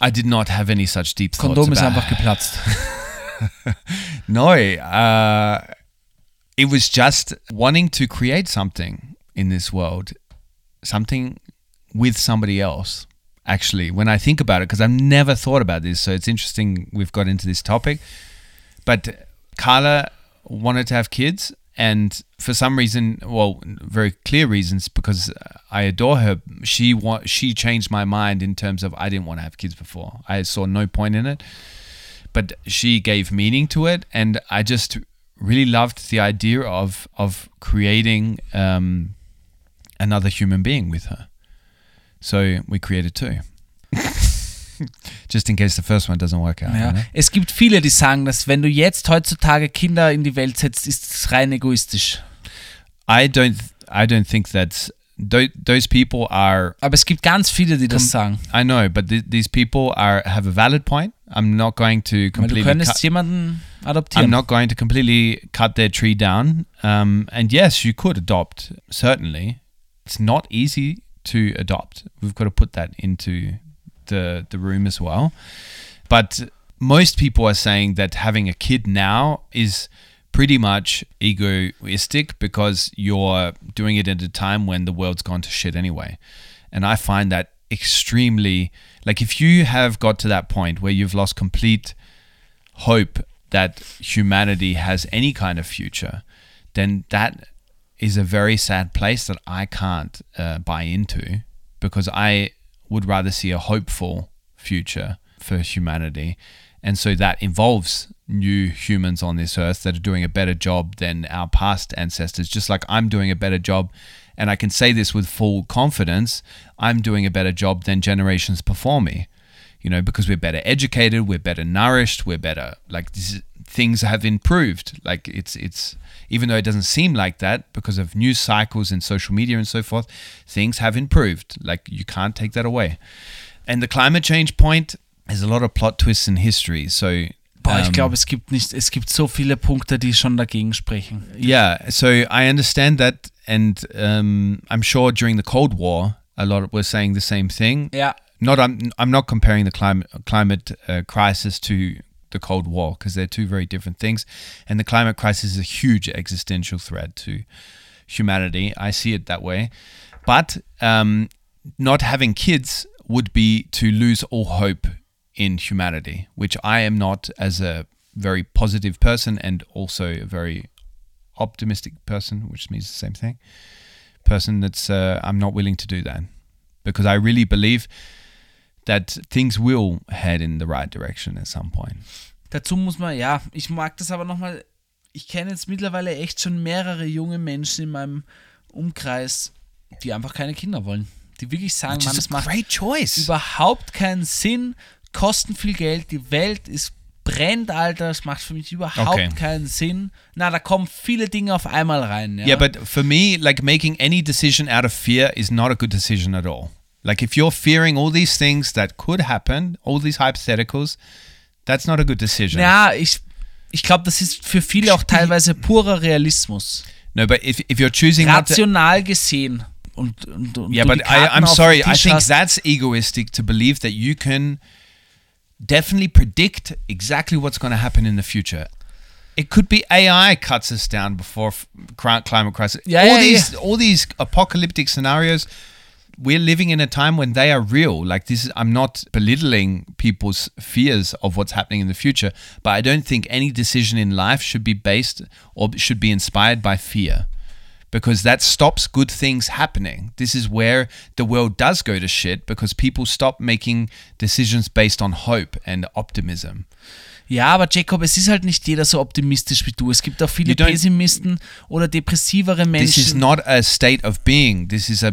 I did not have any such deep thoughts Kondom ist einfach geplatzt. no, uh, it was just wanting to create something in this world, something with somebody else. Actually, when I think about it, because I've never thought about this, so it's interesting we've got into this topic. But Carla wanted to have kids, and for some reason, well, very clear reasons, because I adore her. She wa- she changed my mind in terms of I didn't want to have kids before. I saw no point in it, but she gave meaning to it, and I just really loved the idea of of creating um, another human being with her. So we created two. Just in case the first one doesn't work out. Ja. know? Es gibt viele, die sagen, dass wenn du jetzt heutzutage Kinder in die Welt setzt, ist es rein egoistisch. I don't. I don't think that's. Those people are. Aber es gibt ganz viele, die das sagen. I know, but th- these people are have a valid point. I'm not going to Weil du completely. könntest cut- jemanden I'm not going to completely cut their tree down. Um, and yes, you could adopt. Certainly, it's not easy to adopt. We've got to put that into the the room as well. But most people are saying that having a kid now is pretty much egoistic because you're doing it at a time when the world's gone to shit anyway. And I find that extremely like if you have got to that point where you've lost complete hope that humanity has any kind of future, then that is a very sad place that I can't uh, buy into because I would rather see a hopeful future for humanity. And so that involves new humans on this earth that are doing a better job than our past ancestors, just like I'm doing a better job. And I can say this with full confidence I'm doing a better job than generations before me you know, because we're better educated, we're better nourished, we're better like this is, things have improved. Like it's it's even though it doesn't seem like that because of news cycles and social media and so forth, things have improved. Like you can't take that away. And the climate change point there's a lot of plot twists in history. So Boah, ich um, glaube, es gibt nicht, es gibt so viele Punkte, die schon dagegen sprechen. Yeah, so I understand that, and um, I'm sure during the Cold War, a lot of, were saying the same thing. Yeah. Not I'm I'm not comparing the climate climate uh, crisis to the Cold War because they're two very different things, and the climate crisis is a huge existential threat to humanity. I see it that way, but um, not having kids would be to lose all hope in humanity, which I am not as a very positive person and also a very optimistic person, which means the same thing. Person that's uh, I'm not willing to do that because I really believe that things will head in the right direction at some point. Dazu muss man, ja, ich mag das aber nochmal, ich kenne jetzt mittlerweile echt schon mehrere junge Menschen in meinem Umkreis, die einfach keine Kinder wollen. Die wirklich sagen, man, das macht choice. überhaupt keinen Sinn, kosten viel Geld, die Welt ist brennt, Alter, das macht für mich überhaupt Okay. keinen Sinn. Na, da kommen viele Dinge auf einmal rein. Ja, Yeah, but for me, like making any decision out of fear is not a good decision at all. Like if you're fearing all these things that could happen, all these hypotheticals, that's not a good decision. ja ich, ich glaube, das ist für viele auch teilweise purer Realismus. No, but if, if you're choosing Rational gesehen. Und, und, und yeah, but I, I'm sorry. I think hast. that's egoistic to believe that you can definitely predict exactly what's going to happen in the future. It could be AI cuts us down before climate crisis. Yeah, all yeah, these all these apocalyptic scenarios. We're living in a time when they are real. Like this is, I'm not belittling people's fears of what's happening in the future, but I don't think any decision in life should be based or should be inspired by fear because that stops good things happening. This is where the world does go to shit because people stop making decisions based on hope and optimism. Ja, aber Jacob, es ist halt nicht jeder so optimistisch wie du. Es gibt auch viele Pessimisten oder depressivere Menschen. This is not a state of being. This is a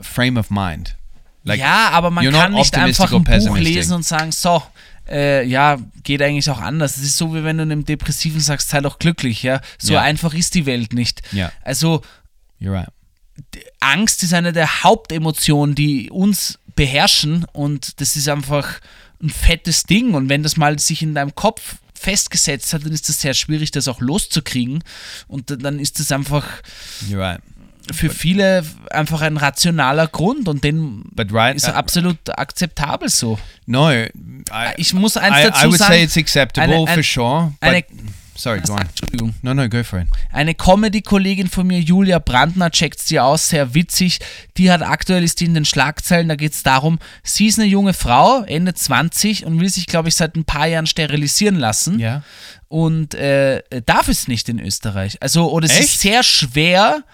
frame of mind. Like ja, aber man kann nicht einfach ein Buch lesen und sagen, so, äh, ja, geht eigentlich auch anders. Es ist so, wie wenn du einem Depressiven sagst, sei doch glücklich, ja. So Ja. einfach ist die Welt nicht. Ja. Also you're right. Angst ist eine der Hauptemotionen, die uns beherrschen und das ist einfach ein fettes Ding und wenn das mal sich in deinem Kopf festgesetzt hat, dann ist das sehr schwierig, das auch loszukriegen und dann ist das einfach You're right. Für viele einfach ein rationaler Grund und den right, ist uh, absolut akzeptabel so. no, I, Ich muss eins I, dazu I would sagen. say it's acceptable eine- ein- for sure. But eine- sorry, go on. Entschuldigung. No, no, go for it. Eine Comedy-Kollegin von mir, Julia Brandner, checkt sie aus, sehr witzig. Die hat aktuell ist die in den Schlagzeilen, da geht es darum, sie ist eine junge Frau, Ende 20 und will sich, glaube ich, seit ein paar Jahren sterilisieren lassen. Yeah. Und äh, darf es nicht in Österreich. Also, oder es Echt? ist sehr schwer.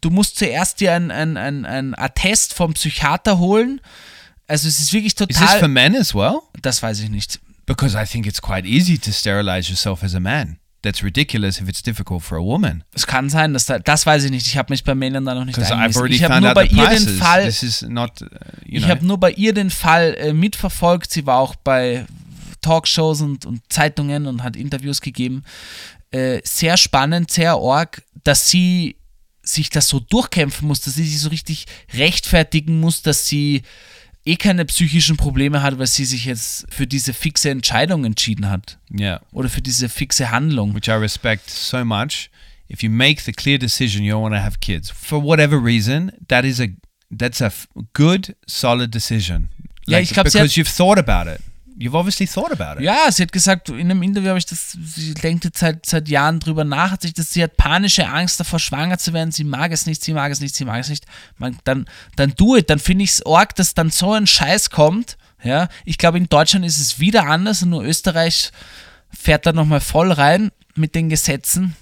Du musst zuerst dir ein, ein, ein, ein Attest vom Psychiater holen. Also es ist wirklich Is this total. for men as well? das weiß ich nicht. Because I think it's quite easy to sterilize yourself as a man. That's ridiculous if it's difficult for a woman. Es kann sein, dass da, das weiß ich nicht. Ich habe mich bei Männern da noch nicht eingelesen. Ich habe nur bei ihr den. Fall. This is not, uh, Ich habe nur bei ihr den Fall äh, mitverfolgt. Sie war auch bei Talkshows und, und Zeitungen und hat Interviews gegeben. Äh, sehr spannend, sehr arg, dass sie sich das so durchkämpfen muss, dass sie sich so richtig rechtfertigen muss, dass sie eh keine psychischen Probleme hat, weil sie sich jetzt für diese fixe Entscheidung entschieden hat yeah, oder für diese fixe Handlung. which I respect so much. If you make the clear decision you don't want to have kids for whatever reason, that is a that's a good, solid decision. Ja, ich glaub, sie because hat- you've thought about it. You've obviously thought about it. Ja, sie hat gesagt, in einem Interview habe ich das, sie denkt jetzt seit, seit Jahren drüber nach, hat sich das, sie hat panische Angst davor, schwanger zu werden, sie mag es nicht, sie mag es nicht, sie mag es nicht. Man, dann, dann do it, dann finde ich es arg, dass dann so ein Scheiß kommt. Ja, ich glaube, in Deutschland ist es wieder anders und nur Österreich fährt da nochmal voll rein mit den Gesetzen.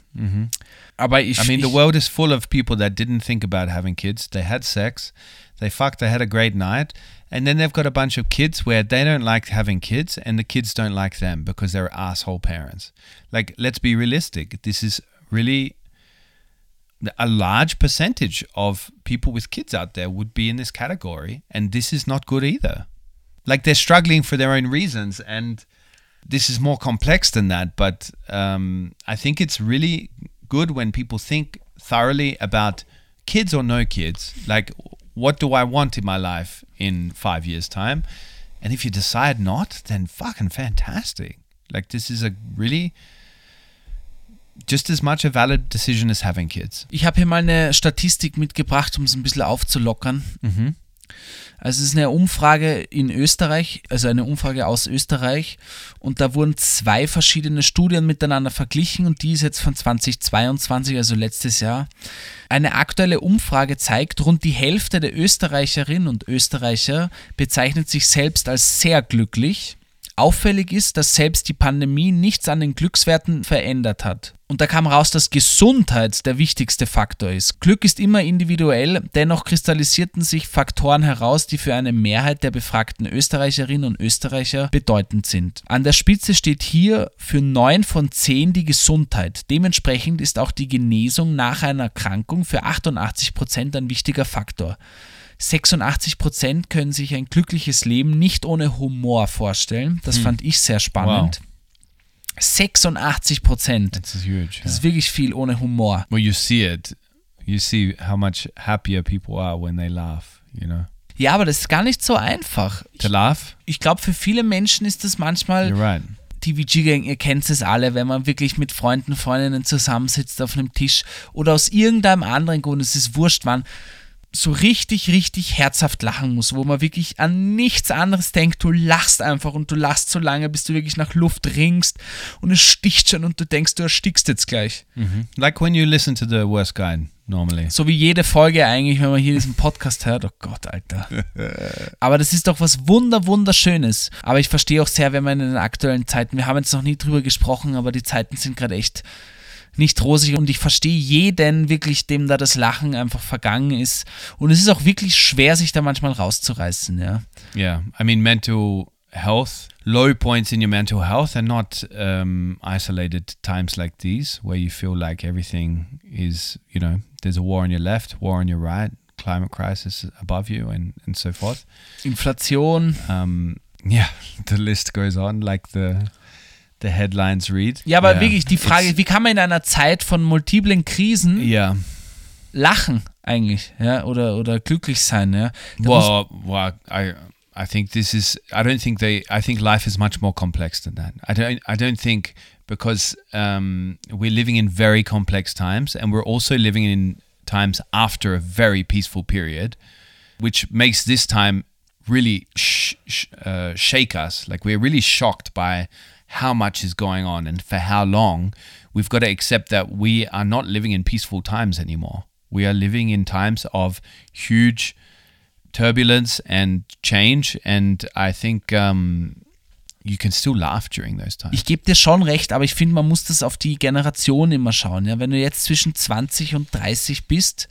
Aber ich, I mean, the world is full of people that didn't think about having kids. They had sex, they fucked, they had a great night, and then they've got a bunch of kids where they don't like having kids, and the kids don't like them because they're asshole parents. Like, let's be realistic. This is really a large percentage of people with kids out there would be in this category, and this is not good either. Like, they're struggling for their own reasons, and this is more complex than that, but um, I think it's really good when people think thoroughly about kids or no kids. Like, what do I want in my life in five years' time? And if you decide not, then fucking fantastic. Like, this is a really just as much a valid decision as having kids. Ich habe hier mal eine Statistik mitgebracht, um es ein bisschen aufzulockern. Also es ist eine Umfrage in Österreich, also eine Umfrage aus Österreich und da wurden zwei verschiedene Studien miteinander verglichen und die ist jetzt von 2022, also letztes Jahr. Eine aktuelle Umfrage zeigt, rund die Hälfte der Österreicherinnen und Österreicher bezeichnet sich selbst als sehr glücklich. Auffällig ist, dass selbst die Pandemie nichts an den Glückswerten verändert hat. Und da kam raus, dass Gesundheit der wichtigste Faktor ist. Glück ist immer individuell, dennoch kristallisierten sich Faktoren heraus, die für eine Mehrheit der befragten Österreicherinnen und Österreicher bedeutend sind. An der Spitze steht hier für neun von zehn die Gesundheit. Dementsprechend ist auch die Genesung nach einer Erkrankung für 88 Prozent ein wichtiger Faktor. 86 Prozent können sich ein glückliches Leben nicht ohne Humor vorstellen. Das fand ich sehr spannend. 86 Prozent. It's huge. Das ist wirklich viel ohne Humor. Well, you see it. You see how much happier people are when they laugh, you know? Ja, aber das ist gar nicht so einfach. To laugh? Ich glaube, für viele Menschen ist das manchmal You're right. TVG-Gang, ihr kennt es alle, wenn man wirklich mit Freunden, Freundinnen zusammensitzt auf einem Tisch oder aus irgendeinem anderen Grund, es ist wurscht, wann, so richtig, richtig herzhaft lachen muss, wo man wirklich an nichts anderes denkt. Du lachst einfach und du lachst so lange, bis du wirklich nach Luft ringst und es sticht schon und du denkst, du erstickst jetzt gleich. Like when you listen to the worst guy normally. So wie jede Folge eigentlich, wenn man hier diesen Podcast hört. Oh Gott, Alter. Aber das ist doch was wunder, wunderschönes. Aber ich verstehe auch sehr, wenn man in den aktuellen Zeiten, wir haben jetzt noch nie drüber gesprochen, aber die Zeiten sind gerade echt nicht rosig und ich verstehe jeden wirklich, dem da das Lachen einfach vergangen ist. Und es ist auch wirklich schwer, sich da manchmal rauszureißen, ja. Yeah, I mean, mental health, low points in your mental health are not um, isolated times like these where you feel like everything is, you know, there's a war on your left, war on your right, climate crisis above you, and, and so forth. Inflation. Um, yeah, the list goes on, like the the headlines read. Ja, aber Yeah. wirklich die Frage, It's- wie kann man in einer Zeit von multiplen Krisen yeah. lachen eigentlich, ja, oder, oder glücklich sein, ja. Well, well, I I think this is. I don't think they. I think life is much more complex than that. I don't. I don't think because um, we're living in very complex times, and we're also living in times after a very peaceful period, which makes this time really sh- sh- uh, shake us. Like we're really shocked by how much is going on and for how long. We've got to accept that we are not living in peaceful times anymore. We are living in times of huge turbulence and change, and I think um, you can still laugh during those times. Ich gebe dir schon recht, aber ich finde, man muss das auf die Generation immer schauen. Ja? Wenn du jetzt zwischen 20 und 30 bist,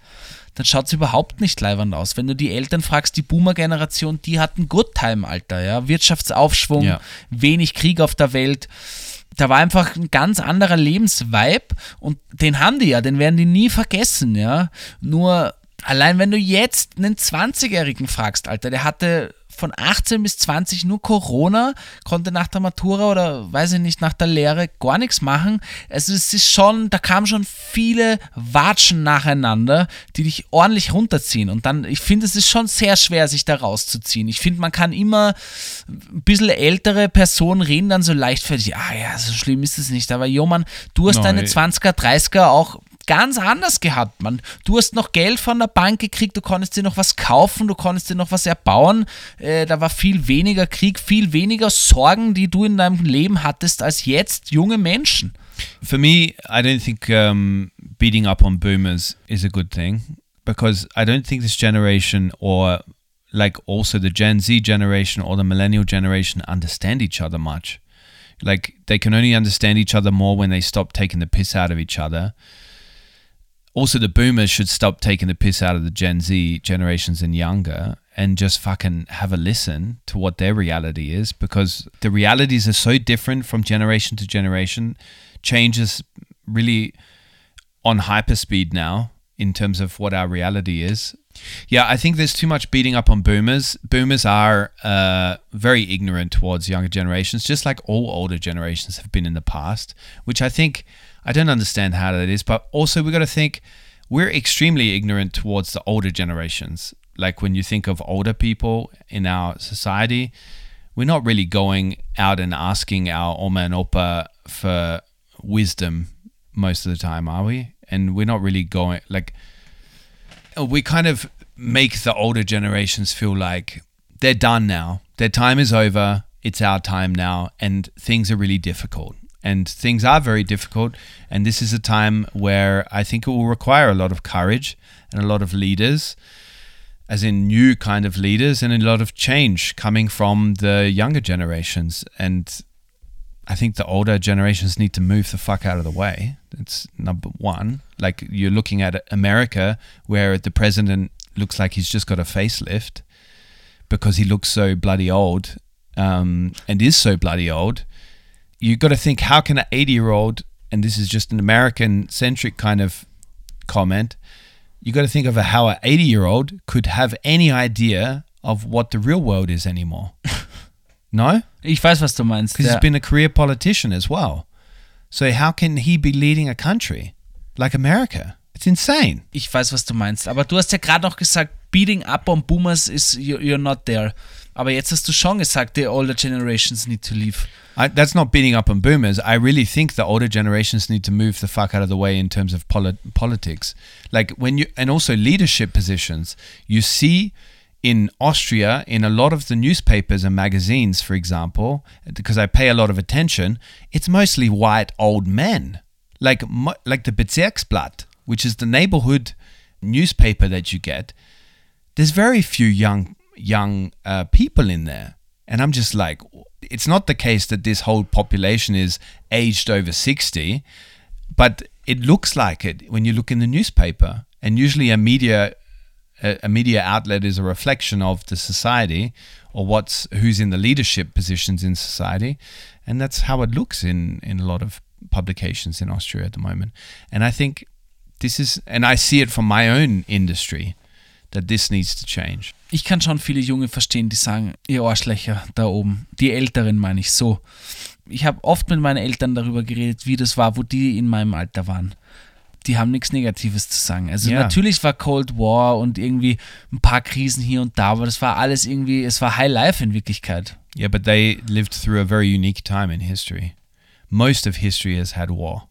dann schaut es überhaupt nicht leibend aus. Wenn du die Eltern fragst, die Boomer-Generation, die hatten Good Time, Alter. Ja? Wirtschaftsaufschwung, Ja. wenig Krieg auf der Welt. Da war einfach ein ganz anderer Lebensvibe und den haben die ja, den werden die nie vergessen, ja. Nur allein wenn du jetzt einen 20-Jährigen fragst, Alter, der hatte von 18 bis 20 nur Corona, konnte nach der Matura oder weiß ich nicht, nach der Lehre gar nichts machen. Also es ist schon, da kamen schon viele Watschen nacheinander, die dich ordentlich runterziehen. Und dann, ich finde, es ist schon sehr schwer, sich da rauszuziehen. Ich finde, man kann immer ein bisschen ältere Personen reden dann so leichtfertig, ah ja, so schlimm ist es nicht. Aber jo, Mann, du hast Nein. deine 20er, 30er auch ganz anders gehabt, Mann. Du hast noch Geld von der Bank gekriegt, du konntest dir noch was kaufen, du konntest dir noch was erbauen. Äh, da war viel weniger Krieg, viel weniger Sorgen, die du in deinem Leben hattest, als jetzt junge Menschen. For me, I don't think um, beating up on boomers is a good thing because I don't think this generation or like also the Gen Z generation or the millennial generation understand each other much. Like they can only understand each other more when they stop taking the piss out of each other. Also, the boomers should stop taking the piss out of the Gen Z generations and younger and just fucking have a listen to what their reality is because the realities are so different from generation to generation. Change is really on hyperspeed now in terms of what our reality is. Yeah, I think there's too much beating up on boomers. Boomers are uh, very ignorant towards younger generations, just like all older generations have been in the past, which I think I don't understand how that is. But also, we got to think we're extremely ignorant towards the older generations. Like when you think of older people in our society, we're not really going out and asking our Oma and Opa for wisdom most of the time, are we? And we're not really going like uh, we kind of make the older generations feel like they're done now. Their time is over. It's our time now, and things are really difficult. And things are very difficult. And this is a time where I think it will require a lot of courage and a lot of leaders, as in new kind of leaders, and a lot of change coming from the younger generations. And I think the older generations need to move the fuck out of the way. That's number one. Like you're looking at America, where the president looks like he's just got a facelift because he looks so bloody old um, and is so bloody old. You got to think, how can an 80 year old, and this is just an American centric kind of comment, you've got to think of how an 80 year old could have any idea of what the real world is anymore. no? Ich weiß, was du meinst. because ja. he's been a career politician as well. So how can he be leading a country like America? It's insane. Ich weiß, was du meinst. Aber du hast ja gerade noch gesagt, beating up on boomers is you- you're not there. Aber jetzt hast du schon gesagt, the older generations need to leave. I, that's not beating up on boomers. I really think the older generations need to move the fuck out of the way in terms of poli- politics. Like when you, and also leadership positions. You see in Austria, in a lot of the newspapers and magazines, for example, because I pay a lot of attention, it's mostly white old men. Like, like the Bezirksblatt, which is the neighborhood newspaper that you get. There's very few young young uh, people in there, and I'm just like, it's not the case that this whole population is aged over sixty, but it looks like it when you look in the newspaper. And usually, a media a, media outlet is a reflection of the society or what's who's in the leadership positions in society, and that's how it looks in in a lot of publications in Austria at the moment. And I think this is, and I see it from my own industry that this needs to change. Ich kann schon viele Junge verstehen, die sagen, ihr Arschlöcher da oben. Die Älteren meine ich so. Ich habe oft mit meinen Eltern darüber geredet, wie das war, wo die in meinem Alter waren. Die haben nichts Negatives zu sagen. Also Ja. natürlich war Cold War und irgendwie ein paar Krisen hier und da, aber das war alles irgendwie, es war High Life in Wirklichkeit. Yeah, but they lived through a very unique time in history. Most of history has had war.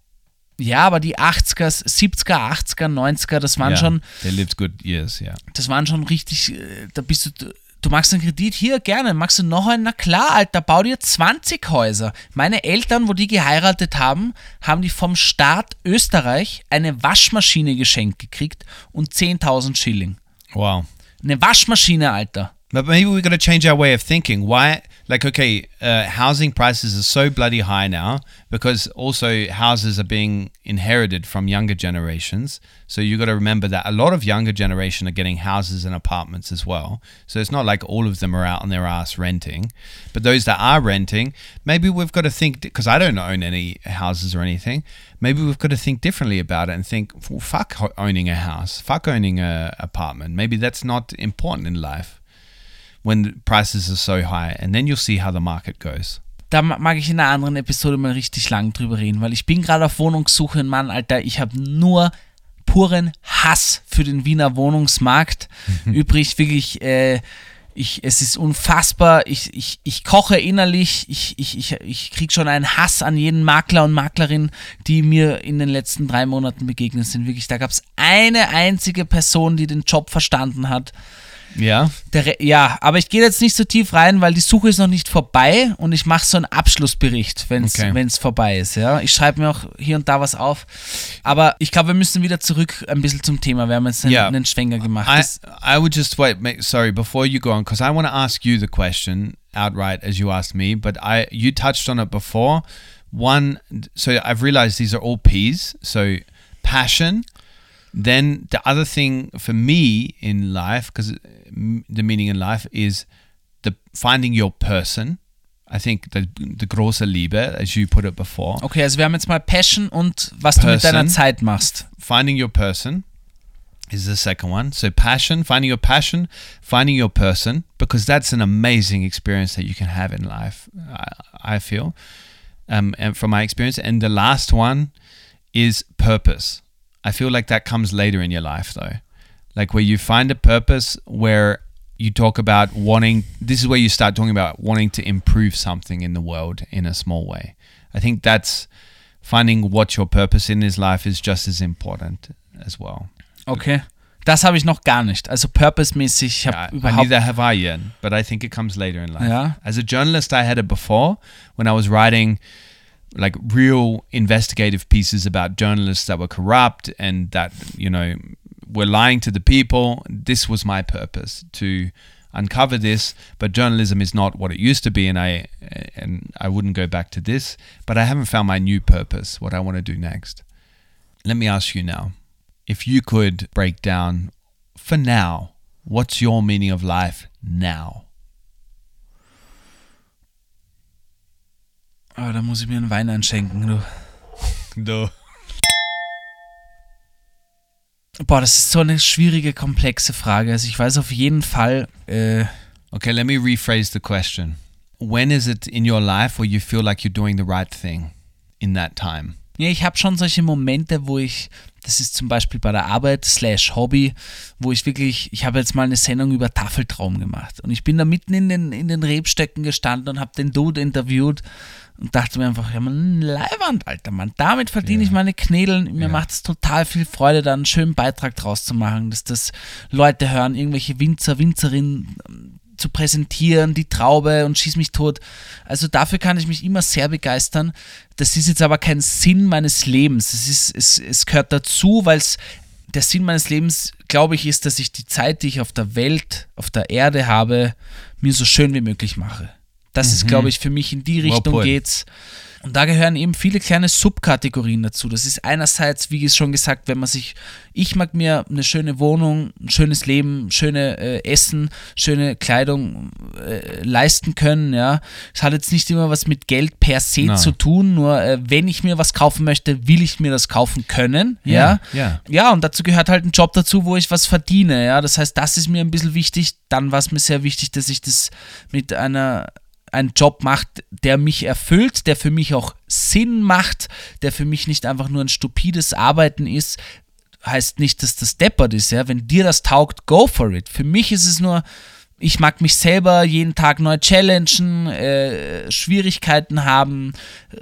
Ja, aber die 80er, 70er, 80er, 90er, das waren Yeah, schon, They lived good years, yeah. das waren schon richtig, äh, da bist du, du magst einen Kredit, hier, gerne, magst du noch einen? Na klar, Alter, bau dir 20 Häuser. Meine Eltern, wo die geheiratet haben, haben die vom Staat Österreich eine Waschmaschine geschenkt gekriegt und 10.000 Schilling. Wow. Eine Waschmaschine, Alter. But maybe we've got to change our way of thinking. Why, like, okay, uh, housing prices are so bloody high now because also houses are being inherited from younger generations. So you've got to remember that a lot of younger generation are getting houses and apartments as well. So it's not like all of them are out on their ass renting, but those that are renting, maybe we've got to think because I don't own any houses or anything. Maybe we've got to think differently about it and think, well, fuck owning a house, fuck owning an apartment. Maybe that's not important in life when prices are so high, and then you'll see how the market goes. Da ma- mag ich in einer anderen Episode mal richtig lang drüber reden, weil ich bin gerade auf Wohnungssuche, Mann, Alter, ich habe nur puren Hass für den Wiener Wohnungsmarkt übrig. Wirklich, äh, ich, es ist unfassbar. Ich, ich, ich koche innerlich. Ich, ich, ich, ich kriege schon einen Hass an jeden Makler und Maklerin, die mir in den letzten drei Monaten begegnet sind. Wirklich, da gab es eine einzige Person, die den Job verstanden hat. Yeah. Der, ja, aber ich gehe jetzt nicht so tief rein, weil die Suche ist noch nicht vorbei und ich mache so einen Abschlussbericht, wenn es Okay. vorbei ist. Ja, ich schreibe mir auch hier und da was auf. Aber ich glaube, wir müssen wieder zurück ein bisschen zum Thema. Wir haben jetzt einen, Ja. einen Schwenker gemacht. I I would just wait. Sorry, before you go on, because I want to ask you the question outright as you asked me, but I you touched on it before. One, so I've realized these are all P's. So passion. Then the other thing for me in life, because the meaning in life is the finding your person. I think the the große Liebe, as you put it before. okay, also wir haben jetzt mal Passion und was du mit Person. deiner Zeit machst. finding your person is the second one. So passion, finding your passion, finding your person, because that's an amazing experience that you can have in life. I, I feel, um, and from my experience. And the last one is purpose. I feel like that comes later in your life, though, like where you find a purpose where you talk about wanting. This is where you start talking about wanting to improve something in the world in a small way. I think that's finding what your purpose in this life is just as important as well. Okay. Das habe ich noch gar nicht. Also purpose-mäßig, ich habe I, I überhaupt. neither have I yet, but I think it comes later in life. Yeah. As a journalist, I had it before when I was writing like real investigative pieces about journalists that were corrupt and that you know were lying to the people. This was my purpose to uncover this, but journalism is not what it used to be, and I and I wouldn't go back to this. But I haven't found my new purpose, what I want to do next. Let me ask you now if you could break down for now, what's your meaning of life now? Oh, da muss ich mir einen Wein einschenken, du. No. Boah, das ist so eine schwierige, komplexe Frage. Also ich weiß auf jeden Fall, äh, Okay, let me rephrase the question. When is it in your life where you feel like you're doing the right thing in that time? Ja, ich habe schon solche Momente, wo ich, das ist zum Beispiel bei der Arbeit slash Hobby, wo ich wirklich, ich habe jetzt mal eine Sendung über Tafeltraum gemacht und ich bin da mitten in den, in den Rebstöcken gestanden und habe den Dude interviewt und dachte mir einfach, ja man, Leiwand, alter Mann, damit verdiene ich meine Knädeln, mir Ja. macht es total viel Freude, da einen schönen Beitrag draus zu machen, dass das Leute hören, irgendwelche Winzer, Winzerinnen zu präsentieren, die Traube und schieß mich tot. Also dafür kann ich mich immer sehr begeistern. Das ist jetzt aber kein Sinn meines Lebens. Es, ist, es, es gehört dazu, weil es der Sinn meines Lebens, glaube ich, ist, dass ich die Zeit, die ich auf der Welt, auf der Erde habe, mir so schön wie möglich mache. Das ist, glaube ich, für mich in die Richtung put. geht's. Und da gehören eben viele kleine Subkategorien dazu. Das ist einerseits, wie schon gesagt, wenn man sich, ich mag mir eine schöne Wohnung, ein schönes Leben, schöne äh, Essen, schöne Kleidung äh, leisten können. Ja, es hat jetzt nicht immer was mit Geld per se Nein. zu tun. Nur äh, wenn ich mir was kaufen möchte, will ich mir das kaufen können. Ja, Ja, ja. ja, und dazu gehört halt ein Job dazu, wo ich was verdiene. Ja, das heißt, das ist mir ein bisschen wichtig. Dann war es mir sehr wichtig, dass ich das mit einer einen Job macht, der mich erfüllt, der für mich auch Sinn macht, der für mich nicht einfach nur ein stupides Arbeiten ist, heißt nicht, dass das deppert ist, ja. Wenn dir das taugt, go for it. Für mich ist es nur Ich mag mich selber jeden Tag neu challengen, äh, Schwierigkeiten haben,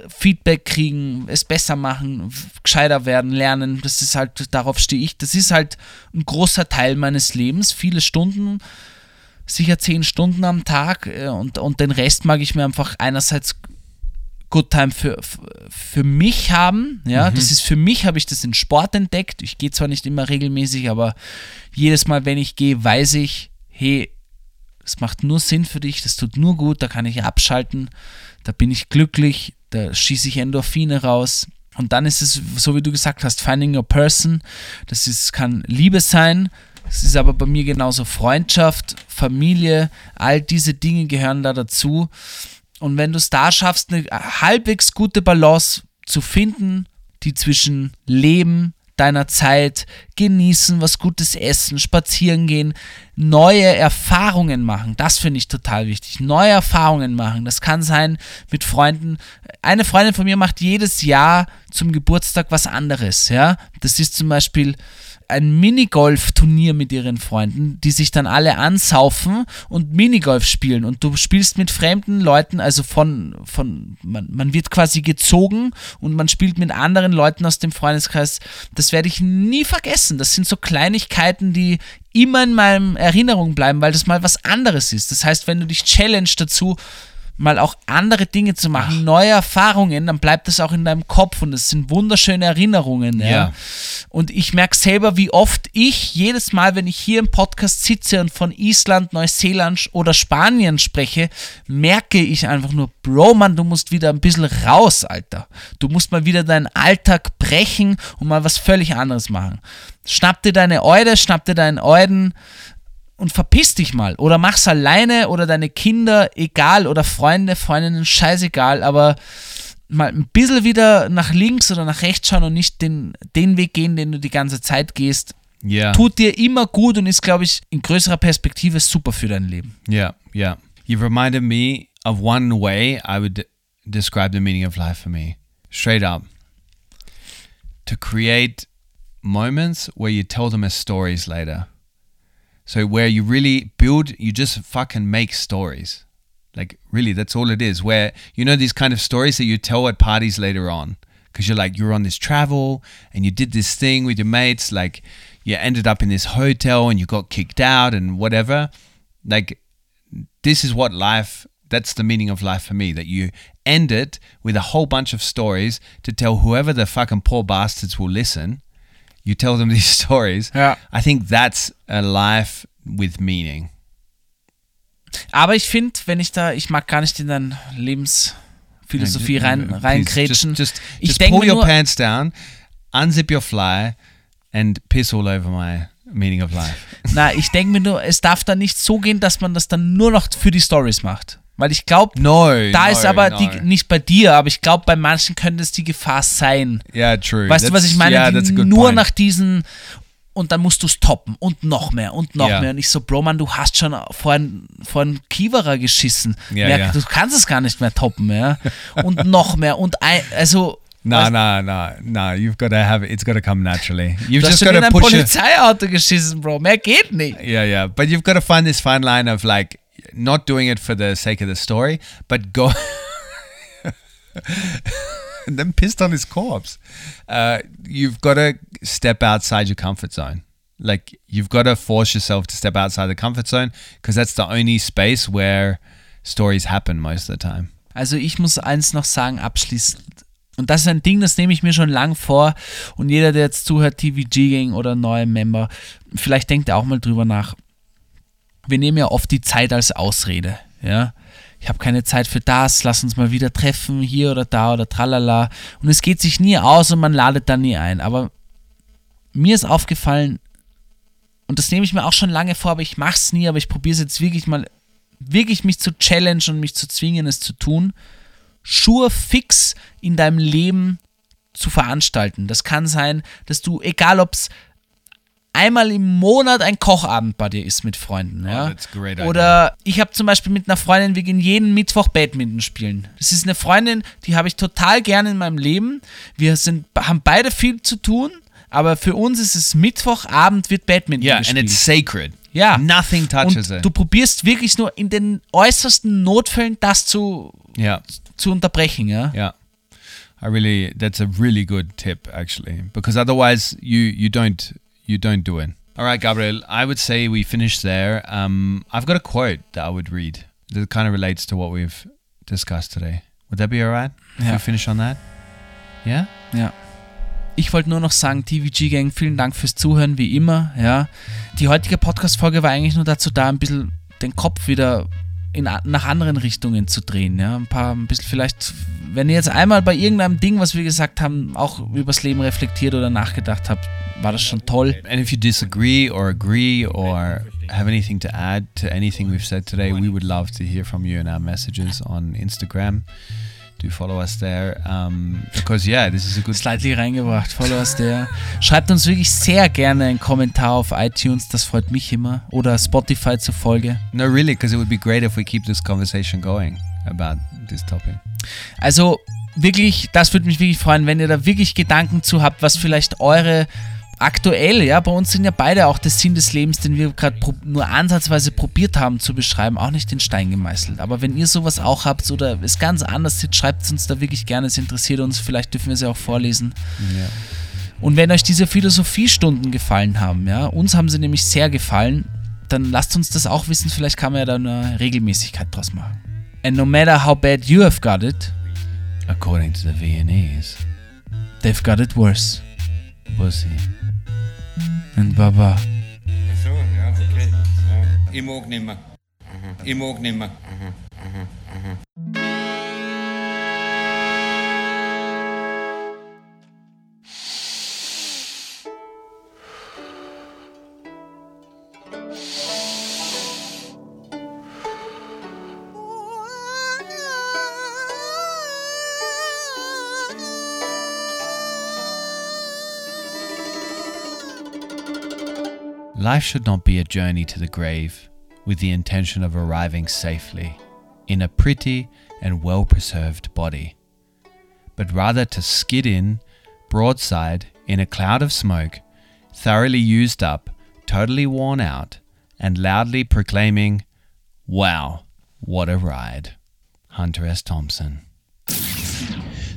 Feedback kriegen, es besser machen, gescheiter werden, lernen. Das ist halt, darauf stehe ich. Das ist halt ein großer Teil meines Lebens. Viele Stunden, sicher zehn Stunden am Tag äh, und, und den Rest mag ich mir einfach einerseits Good Time für, für mich haben. Ja, das ist für mich, habe ich das in Sport entdeckt. Ich gehe zwar nicht immer regelmäßig, aber jedes Mal, wenn ich gehe, weiß ich, hey, es macht nur Sinn für dich, das tut nur gut, da kann ich abschalten, da bin ich glücklich, da schieße ich Endorphine raus. Und dann ist es, so wie du gesagt hast, finding your person. Das ist, kann Liebe sein, es ist aber bei mir genauso Freundschaft, Familie, all diese Dinge gehören da dazu. Und wenn du es da schaffst, eine halbwegs gute Balance zu finden, die zwischen Leben, deiner Zeit, genießen, was Gutes essen, spazieren gehen, neue Erfahrungen machen, das finde ich total wichtig. Neue Erfahrungen machen, das kann sein mit Freunden. Eine Freundin von mir macht jedes Jahr zum Geburtstag was anderes, ja. Das ist zum Beispiel ein Minigolf-Turnier mit ihren Freunden, die sich dann alle ansaufen und Minigolf spielen. Und du spielst mit fremden Leuten, also von, von man, man wird quasi gezogen und man spielt mit anderen Leuten aus dem Freundeskreis. Das werde ich nie vergessen. Das sind so Kleinigkeiten, die immer in meinem Erinnerung bleiben, weil das mal was anderes ist. Das heißt, wenn du dich challenge dazu, mal auch andere Dinge zu machen, neue Erfahrungen, dann bleibt das auch in deinem Kopf und das sind wunderschöne Erinnerungen. Ja. Ja. Und ich merke selber, wie oft ich jedes Mal, wenn ich hier im Podcast sitze und von Island, Neuseeland oder Spanien spreche, merke ich einfach nur, Bro, Mann, du musst wieder ein bisschen raus, Alter. Du musst mal wieder deinen Alltag brechen und mal was völlig anderes machen. Schnapp dir deine Eude, schnapp dir deinen Euden und verpiss dich mal. Oder mach's alleine oder deine Kinder, egal, oder Freunde, Freundinnen, scheißegal, aber mal ein bisschen wieder nach links oder nach rechts schauen und nicht den, den Weg gehen, den du die ganze Zeit gehst. Yeah. Tut dir immer gut und ist, glaube ich, in größerer Perspektive super für dein Leben. Yeah, yeah. You've reminded me of one way I would describe the meaning of life for me. Straight up. To create moments where you tell them as stories later. So where you really build, you just fucking make stories. Like really, that's all it is. Where you know these kind of stories that you tell at parties later on, because you're like you're on this travel and you did this thing with your mates. Like you ended up in this hotel and you got kicked out and whatever. Like this is what life. That's the meaning of life for me. That you end it with a whole bunch of stories to tell whoever the fucking poor bastards will listen. You tell them these stories. Ja. I think that's a life with meaning. Aber ich finde, wenn ich da, ich mag gar nicht in deine Lebensphilosophie rein, reinkrätschen. Just, just, ich just denke pull your nur, pants down, unzip your fly, and piss all over my meaning of life. na, ich denke mir nur, es darf dann nicht so gehen, dass man das dann nur noch für die Stories macht. Weil ich glaube, da no, ist aber no. die, nicht bei dir, aber ich glaube, bei manchen könnte es die Gefahr sein. Yeah, true. Weißt du, was That's- ich meine? Yeah, that's nur point. nach diesen und dann musst du es toppen und noch mehr und noch Ja. mehr. Und ich so, Bro, man, du hast schon vor einen, vor einen Kiewerer geschissen. Ja, Merk, ja. Du kannst es gar nicht mehr toppen, ja. Und noch mehr. Und ein, also. No, no, no, no. You've got to have it. It's got to come naturally. You've Du just got to push it. Polizeiauto geschissen, Bro. Mehr geht nicht. Yeah, yeah. But you've got to find this fine line of like not doing it for the sake of the story, but go. and then pissed on his corpse. Uh, you've got to step outside your comfort zone. Like you've got to force yourself to step outside the comfort zone because that's the only space where stories happen most of the time. Also ich muss eins noch sagen, abschließend. Und das ist ein Ding, das nehme ich mir schon lang vor. Und jeder, der jetzt zuhört, TVG-Gang oder neue Member, vielleicht denkt er auch mal drüber nach. Wir nehmen ja oft die Zeit als Ausrede. Ja, ich habe keine Zeit für das, lass uns mal wieder treffen, hier oder da oder tralala. Und es geht sich nie aus und man ladet dann nie ein. Aber mir ist aufgefallen, und das nehme ich mir auch schon lange vor, aber ich mache es nie, aber ich probiere es jetzt wirklich mal, wirklich mich zu challengen und mich zu zwingen, es zu tun. Schuhe fix in deinem Leben zu veranstalten. Das kann sein, dass du, egal ob es einmal im Monat ein Kochabend bei dir ist mit Freunden. Ja? Oh, that's a great idea. Oder ich habe zum Beispiel mit einer Freundin, wir gehen jeden Mittwoch Badminton spielen. Das ist eine Freundin, die habe ich total gerne in meinem Leben. Wir sind, haben beide viel zu tun, aber für uns ist es Mittwochabend wird Badminton Yeah, gespielt. and it's sacred. Ja. Nothing touches Und it. du probierst wirklich nur in den äußersten Notfällen das zu, yeah. zu unterbrechen, ja. Yeah. I really that's a really good tip actually because otherwise you you don't you don't do it. All right, Gabriel, I would say we finish there. Um, I've got a quote that I would read that kind of relates to what we've discussed today. Would that be all right? If Yeah. we finish on that? Yeah? Ja. Ich wollte nur noch sagen, TVG Gang, vielen Dank fürs Zuhören, wie immer. Ja. Die heutige Podcast-Folge war eigentlich nur dazu da, ein bisschen den Kopf wieder in, nach anderen Richtungen zu drehen. Ja. Ein paar, ein bisschen vielleicht, wenn ihr jetzt einmal bei irgendeinem Ding, was wir gesagt haben, auch übers Leben reflektiert oder nachgedacht habt, war das schon toll. And if you disagree or agree or have anything to add to anything we've said today, we would love to hear from you in our messages on Instagram. Do follow us there. Um, because yeah, this is a good Slightly reingebracht, Followers der. Schreibt uns wirklich sehr gerne einen Kommentar auf iTunes, das freut mich immer. Oder Spotify zur Folge. No, really, because it would be great if we keep this conversation going about this topic. Also wirklich, das würde mich wirklich freuen, wenn ihr da wirklich Gedanken zu habt, was vielleicht eure aktuell, ja, bei uns sind ja beide auch der Sinn des Lebens, den wir gerade nur ansatzweise probiert haben zu beschreiben, auch nicht in Stein gemeißelt. Aber wenn ihr sowas auch habt oder es ganz anders sieht, schreibt es uns da wirklich gerne, es interessiert uns, vielleicht dürfen wir sie auch vorlesen. Yeah. Und wenn euch diese Philosophiestunden gefallen haben, ja, uns haben sie nämlich sehr gefallen, dann lasst uns das auch wissen, vielleicht kann man ja da eine Regelmäßigkeit draus machen. And no matter how bad you have got it, According to the Viennese, they've got it worse. pussy. And Baba. So, ja, okay. Ja. Ich mag nimmer. Ich mag nimmer. Life should not be a journey to the grave with the intention of arriving safely in a pretty and well preserved body, but rather to skid in broadside in a cloud of smoke, thoroughly used up, totally worn out, and loudly proclaiming, Wow, what a ride. Hunter S. Thompson.